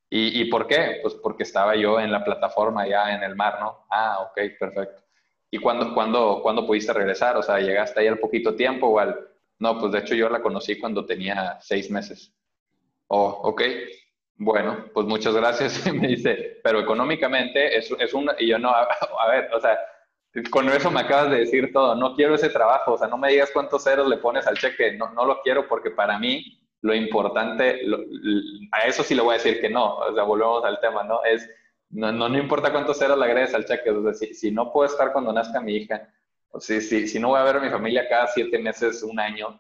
¿Y, ¿Y por qué? Pues porque estaba yo en la plataforma ya en el mar, ¿no? Ah, ok, perfecto. ¿Y cuándo, cuándo, cuándo pudiste regresar? O sea, ¿llegaste ahí al poquito tiempo o al...? No, pues de hecho yo la conocí cuando tenía seis meses. Oh, ok. Bueno, pues muchas gracias. me dice, pero económicamente es, es un... Y yo no, a, ver, o sea, con eso me acabas de decir todo. No quiero ese trabajo. O sea, no me digas cuántos ceros le pones al cheque. No, no lo quiero porque para mí lo importante, a eso sí le voy a decir que no. O sea, volvemos al tema, ¿no? Es no, no, no importa cuántos ceros le agregues al cheque, o sea, si, no puedo estar cuando nazca mi hija, o si, si, si no voy a ver a mi familia cada siete meses, un año,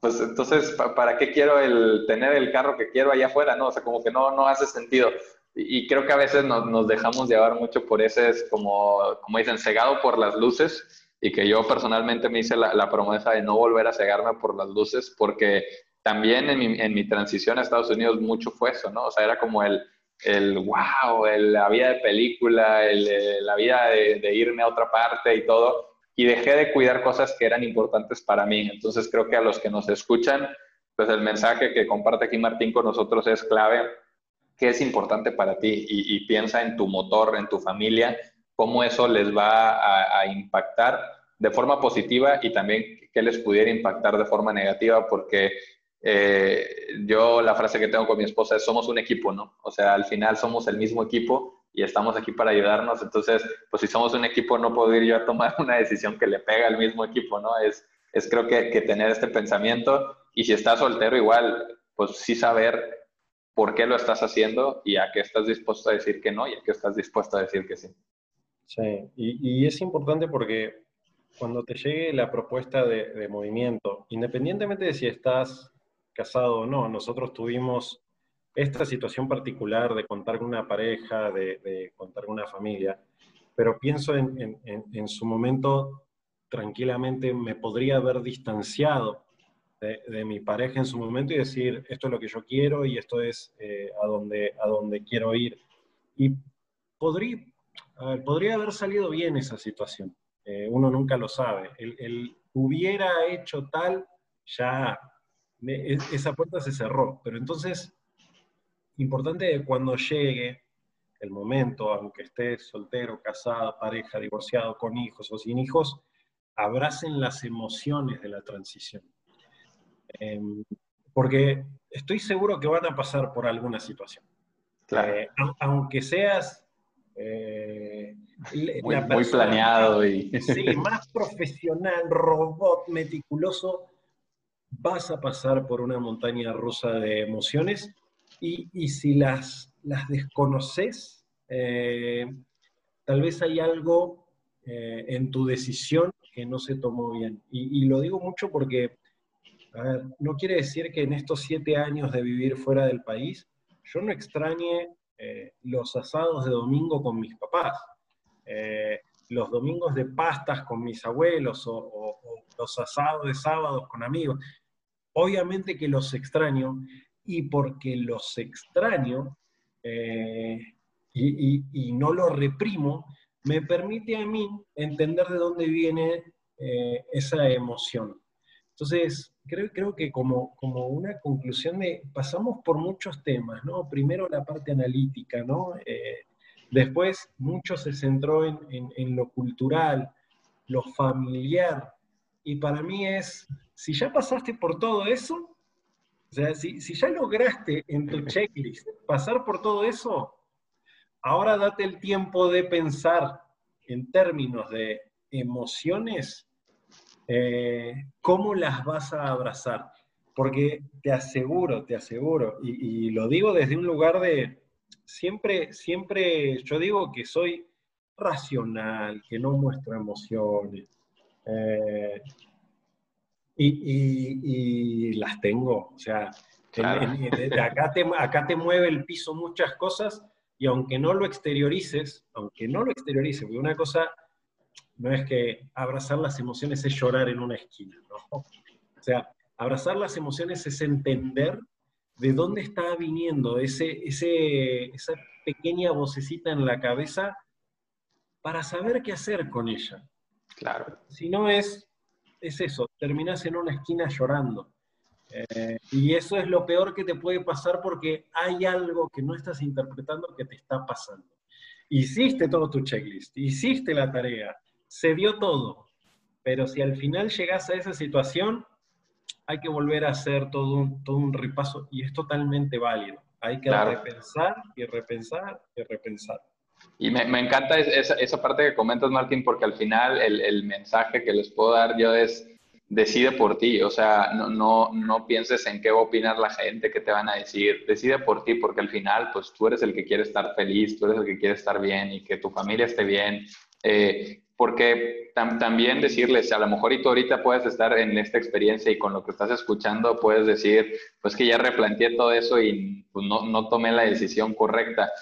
pues entonces, ¿para qué quiero el tener el carro que quiero allá afuera? No, o sea, como que no, no hace sentido. Y, creo que a veces nos, nos, dejamos llevar mucho por ese, como, como dicen, cegado por las luces, y que yo personalmente me hice la, la, promesa de no volver a cegarme por las luces, porque también en mi, en mi transición a Estados Unidos mucho fue eso, ¿no? O sea, era como el, el wow, la vida de película, el, la vida de, irme a otra parte y todo, y dejé de cuidar cosas que eran importantes para mí. Entonces creo que a los que nos escuchan, pues el mensaje que comparte aquí Martín con nosotros es clave, qué es importante para ti y, piensa en tu motor, en tu familia, cómo eso les va a impactar de forma positiva y también qué les pudiera impactar de forma negativa, porque eh, yo la frase que tengo con mi esposa es somos un equipo, ¿no? O sea, al final somos el mismo equipo y estamos aquí para ayudarnos. Entonces, pues si somos un equipo, no puedo ir yo a tomar una decisión que le pega al mismo equipo, ¿no? Es, es creo que, que tener este pensamiento y si estás soltero igual, pues sí saber por qué lo estás haciendo y a qué estás dispuesto a decir que no y a qué estás dispuesto a decir que sí. Sí, y, y es importante porque cuando te llegue la propuesta de, de movimiento, independientemente de si estás casado o no. Nosotros tuvimos esta situación particular de contar con una pareja, de, contar con una familia, pero pienso en, en, su momento, tranquilamente me podría haber distanciado de, mi pareja en su momento y decir, esto es lo que yo quiero y esto es eh, a, donde, a donde quiero ir. Y podría, podría haber salido bien esa situación. Eh, uno nunca lo sabe. El, hubiera hecho tal, ya esa puerta se cerró. Pero entonces, importante cuando llegue el momento, aunque estés soltero, casado, pareja, divorciado, con hijos o sin hijos, abracen las emociones de la transición. Em, porque estoy seguro que van a pasar por alguna situación. Eh, aunque seas eh, muy, planeado y... Sí, más profesional, robot, meticuloso, vas a pasar por una montaña rusa de emociones y, si las, las desconoces, eh, tal vez hay algo en tu decisión que no se tomó bien. y lo digo mucho porque no quiere decir que en estos siete años de vivir fuera del país, yo no extrañe eh, los asados de domingo con mis papás, eh, los domingos de pastas con mis abuelos o, los asados de sábados con amigos. Obviamente que los extraño y porque los extraño eh, y, no los reprimo, me permite a mí entender de dónde viene esa emoción. Entonces, creo, creo que como, como una conclusión de, pasamos por muchos temas, ¿no? Primero la parte analítica, ¿no? Eh, después mucho se centró en, en, lo cultural, lo familiar, y para mí es, si ya pasaste por todo eso, o sea, si, si ya lograste en tu checklist pasar por todo eso, ahora date el tiempo de pensar en términos de emociones eh, ¿cómo las vas a abrazar? Porque te aseguro, te aseguro, y, lo digo desde un lugar de, siempre, siempre, yo digo que soy racional, que no muestro emociones, eh, y, las tengo, o sea, acá, te, acá te mueve el piso muchas cosas, y aunque no lo exteriorices, aunque no lo exteriorices, porque una cosa no es que abrazar las emociones es llorar en una esquina, ¿no? O sea, abrazar las emociones es entender de dónde está viniendo ese, esa pequeña vocecita en la cabeza para saber qué hacer con ella. Claro. Si no es, es eso, terminas en una esquina llorando. Eh, y eso es lo peor que te puede pasar porque hay algo que no estás interpretando que te está pasando. Hiciste todo tu checklist, hiciste la tarea, se dio todo, pero si al final llegas a esa situación, hay que volver a hacer todo un, todo un repaso y es totalmente válido. Hay que repensar y repensar y repensar. Y me, me encanta esa, esa, parte que comentas, Martín, porque al final el, el, mensaje que les puedo dar yo es, decide por ti, o sea, no, no, no pienses en qué va a opinar la gente, qué te van a decir, decide por ti, porque al final, pues tú eres el que quiere estar feliz, tú eres el que quiere estar bien y que tu familia esté bien. Eh, porque también decirles, a lo mejor y tú ahorita puedes estar en esta experiencia y con lo que estás escuchando puedes decir, pues que ya replanteé todo eso y pues, no, no, tomé la decisión correcta.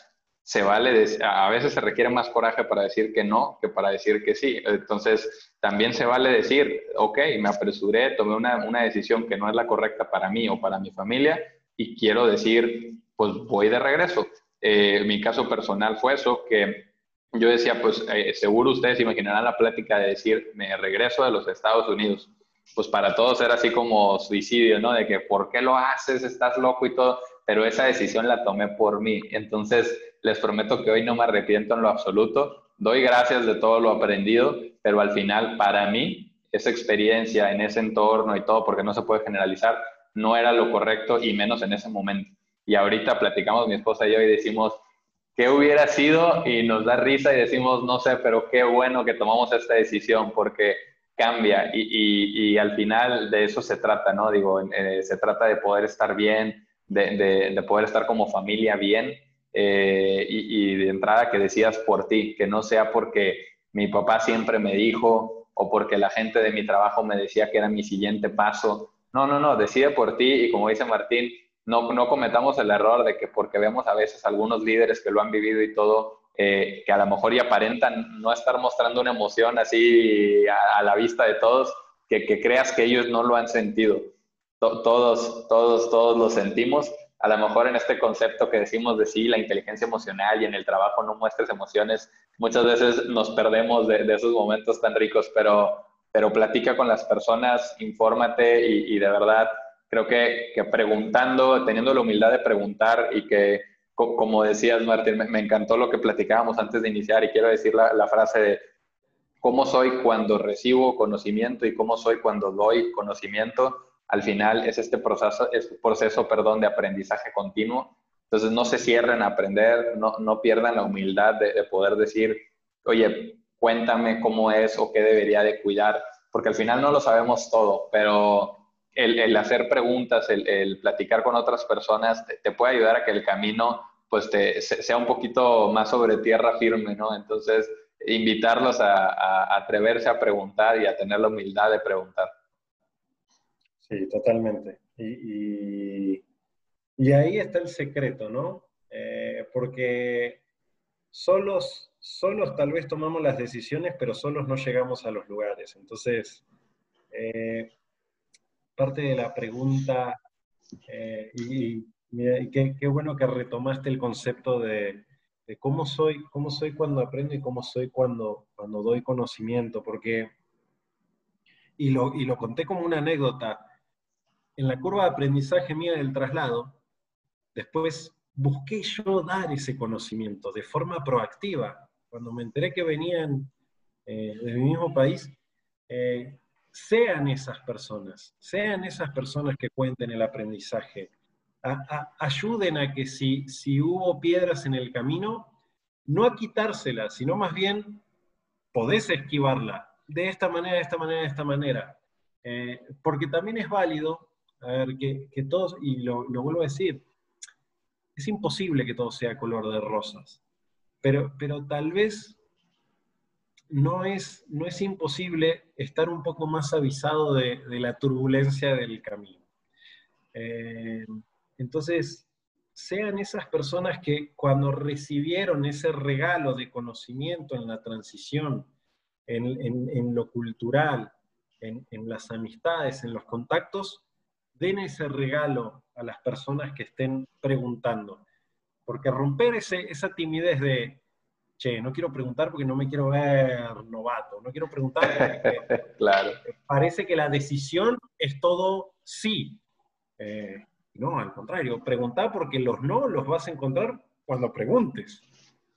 Se vale, a veces se requiere más coraje para decir que no que para decir que sí. Entonces, también se vale decir, ok, me apresuré, tomé una, una decisión que no es la correcta para mí o para mi familia y quiero decir, pues voy de regreso. Eh, mi caso personal fue eso, que yo decía, pues eh, seguro ustedes imaginarán la plática de decir, me regreso de los Estados Unidos. Pues para todos era así como suicidio, ¿no? De que, ¿por qué lo haces? Estás loco y todo. Pero esa decisión la tomé por mí. Entonces, les prometo que hoy no me arrepiento en lo absoluto. Doy gracias de todo lo aprendido, pero al final, para mí, esa experiencia en ese entorno y todo, porque no se puede generalizar, no era lo correcto y menos en ese momento. Y ahorita platicamos mi esposa y yo y decimos, ¿Qué hubiera sido? Y nos da risa y decimos, no sé, pero qué bueno que tomamos esta decisión porque cambia y, y, al final de eso se trata, ¿no? Digo, eh, se trata de poder estar bien, de, de, poder estar como familia bien eh, y, de entrada que decías por ti, que no sea porque mi papá siempre me dijo o porque la gente de mi trabajo me decía que era mi siguiente paso. No, no, no, decide por ti y como dice Martín, no, no cometamos el error de que porque vemos a veces algunos líderes que lo han vivido y todo, eh, que a lo mejor y aparentan no estar mostrando una emoción así a, la vista de todos, que, creas que ellos no lo han sentido. todos, todos, todos lo sentimos. A lo mejor en este concepto que decimos de sí, la inteligencia emocional y en el trabajo no muestres emociones, muchas veces nos perdemos de, esos momentos tan ricos, pero, pero platica con las personas, infórmate y, y de verdad creo que, que, preguntando, teniendo la humildad de preguntar y que como decías, Martín, me, encantó lo que platicábamos antes de iniciar y quiero decir la, frase de cómo soy cuando recibo conocimiento y cómo soy cuando doy conocimiento. Al final es este proceso, es proceso perdón, de aprendizaje continuo. Entonces no se cierren a aprender, no, no pierdan la humildad de, poder decir, oye, cuéntame cómo es o qué debería de cuidar, porque al final no lo sabemos todo, pero el, hacer preguntas, el, platicar con otras personas te, puede ayudar a que el camino pues te, sea un poquito más sobre tierra firme, ¿no? Entonces, invitarlos a, atreverse a preguntar y a tener la humildad de preguntar. Sí, totalmente. Y, y, ahí está el secreto, ¿no? Eh, porque solos, solos tal vez tomamos las decisiones, pero solos no llegamos a los lugares. Entonces, eh, parte de la pregunta, eh, y, qué, bueno que retomaste el concepto de, cómo, soy, cómo soy cuando aprendo y cómo soy cuando, cuando doy conocimiento, porque, y lo, y lo conté como una anécdota, en la curva de aprendizaje mía del traslado, después busqué yo dar ese conocimiento de forma proactiva. Cuando me enteré que venían eh, del mismo país, eh, sean esas personas, sean esas personas que cuenten el aprendizaje. ayuden a que si, si hubo piedras en el camino, no a quitárselas, sino más bien podés esquivarla de esta manera, de esta manera, de esta manera. Eh, porque también es válido, a ver, que, todos, y lo, lo, vuelvo a decir, es imposible que todo sea color de rosas, pero, pero tal vez no es, no es imposible estar un poco más avisado de, la turbulencia del camino. Eh, entonces, sean esas personas que cuando recibieron ese regalo de conocimiento en la transición, en, lo cultural, en, las amistades, en los contactos, den ese regalo a las personas que estén preguntando. Porque romper esa timidez de, che, no quiero preguntar porque no me quiero ver novato, no quiero preguntar porque claro. parece que la decisión es todo sí. Eh, no, al contrario, preguntar porque los no los vas a encontrar cuando preguntes.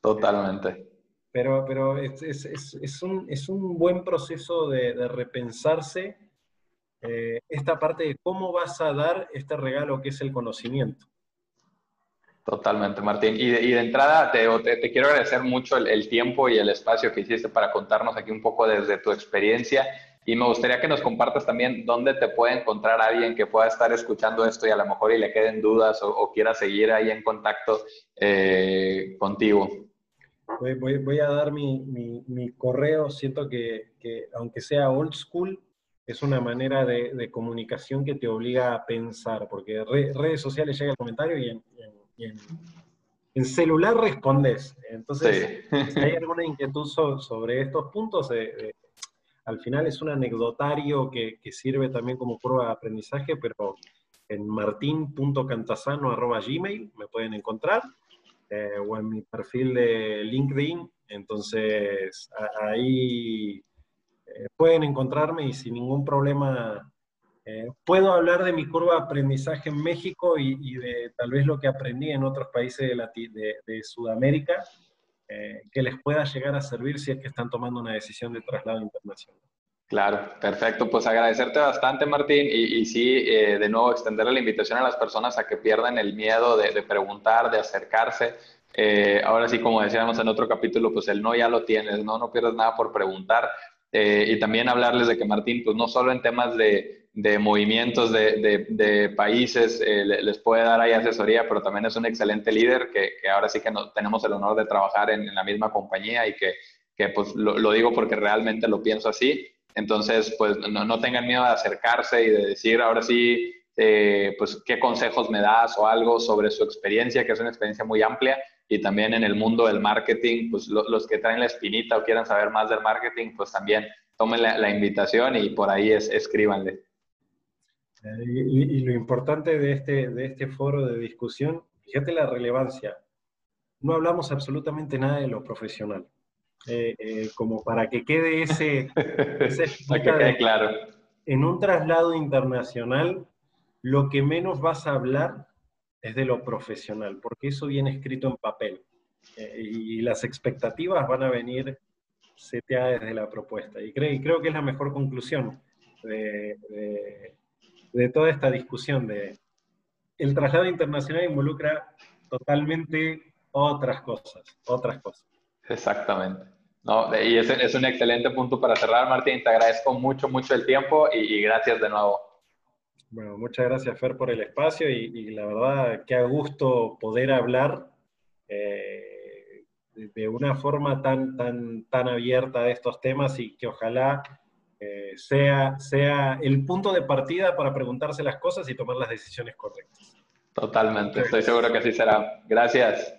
Totalmente. pero pero es, es, es, un, es, un, buen proceso de, de repensarse eh, esta parte de cómo vas a dar este regalo que es el conocimiento. Totalmente, Martín. Y de, entrada, te, te, quiero agradecer mucho el, tiempo y el espacio que hiciste para contarnos aquí un poco desde tu experiencia. Y me gustaría que nos compartas también dónde te puede encontrar alguien que pueda estar escuchando esto y a lo mejor y le queden dudas o, quiera seguir ahí en contacto eh, contigo. Voy, voy, a dar mi, mi, correo. Siento que, que, aunque sea old school, es una manera de, de comunicación que te obliga a pensar, porque redes sociales llega el comentario y en en, celular respondes. Entonces, si hay alguna inquietud sobre estos puntos, eh, eh, al final es un anecdotario que, sirve también como prueba de aprendizaje, pero en martin.cantasano.gmail me pueden encontrar, eh, o en mi perfil de LinkedIn. Entonces, ahí pueden encontrarme y sin ningún problema eh, puedo hablar de mi curva de aprendizaje en México y, de tal vez lo que aprendí en otros países de, de, Sudamérica, eh, que les pueda llegar a servir si es que están tomando una decisión de traslado internacional. Claro, perfecto. Pues agradecerte bastante, Martín, y, sí, eh, de nuevo, extender la invitación a las personas a que pierdan el miedo de, preguntar, de acercarse. ahora sí, como decíamos en otro capítulo, pues el no ya lo tienes, ¿no? No pierdes nada por preguntar. Y también hablarles de que Martín, pues no solo en temas de, de movimientos de, países, eh, les puede dar ahí asesoría, pero también es un excelente líder que, ahora sí que no, tenemos el honor de trabajar en, la misma compañía y que, pues lo, digo porque realmente lo pienso así. Entonces, pues no, tengan miedo de acercarse y de decir ahora sí, eh, pues qué consejos me das o algo sobre su experiencia, que es una experiencia muy amplia. Y también en el mundo del marketing, pues los que traen la espinita o quieran saber más del marketing, pues también tomen la, invitación y por ahí es, escríbanle. Eh, y, lo importante de este, de este foro de discusión, fíjate la relevancia. No hablamos absolutamente nada de lo profesional. Eh, eh, como para que quede ese... para que quede claro. En un traslado internacional, lo que menos vas a hablar es de lo profesional, porque eso viene escrito en papel. y las expectativas van a venir seteadas desde la propuesta. Y creo, que es la mejor conclusión de, toda esta discusión de el traslado internacional involucra totalmente otras cosas, otras cosas. Exactamente. No, y es, es un excelente punto para cerrar, Martín. Te agradezco mucho, mucho el tiempo y, gracias de nuevo. Bueno, muchas gracias, Fer, por el espacio y, la verdad que a gusto poder hablar eh, de, una forma tan, tan, tan abierta de estos temas y que ojalá eh, sea, sea el punto de partida para preguntarse las cosas y tomar las decisiones correctas. Totalmente, estoy seguro que así será. Gracias.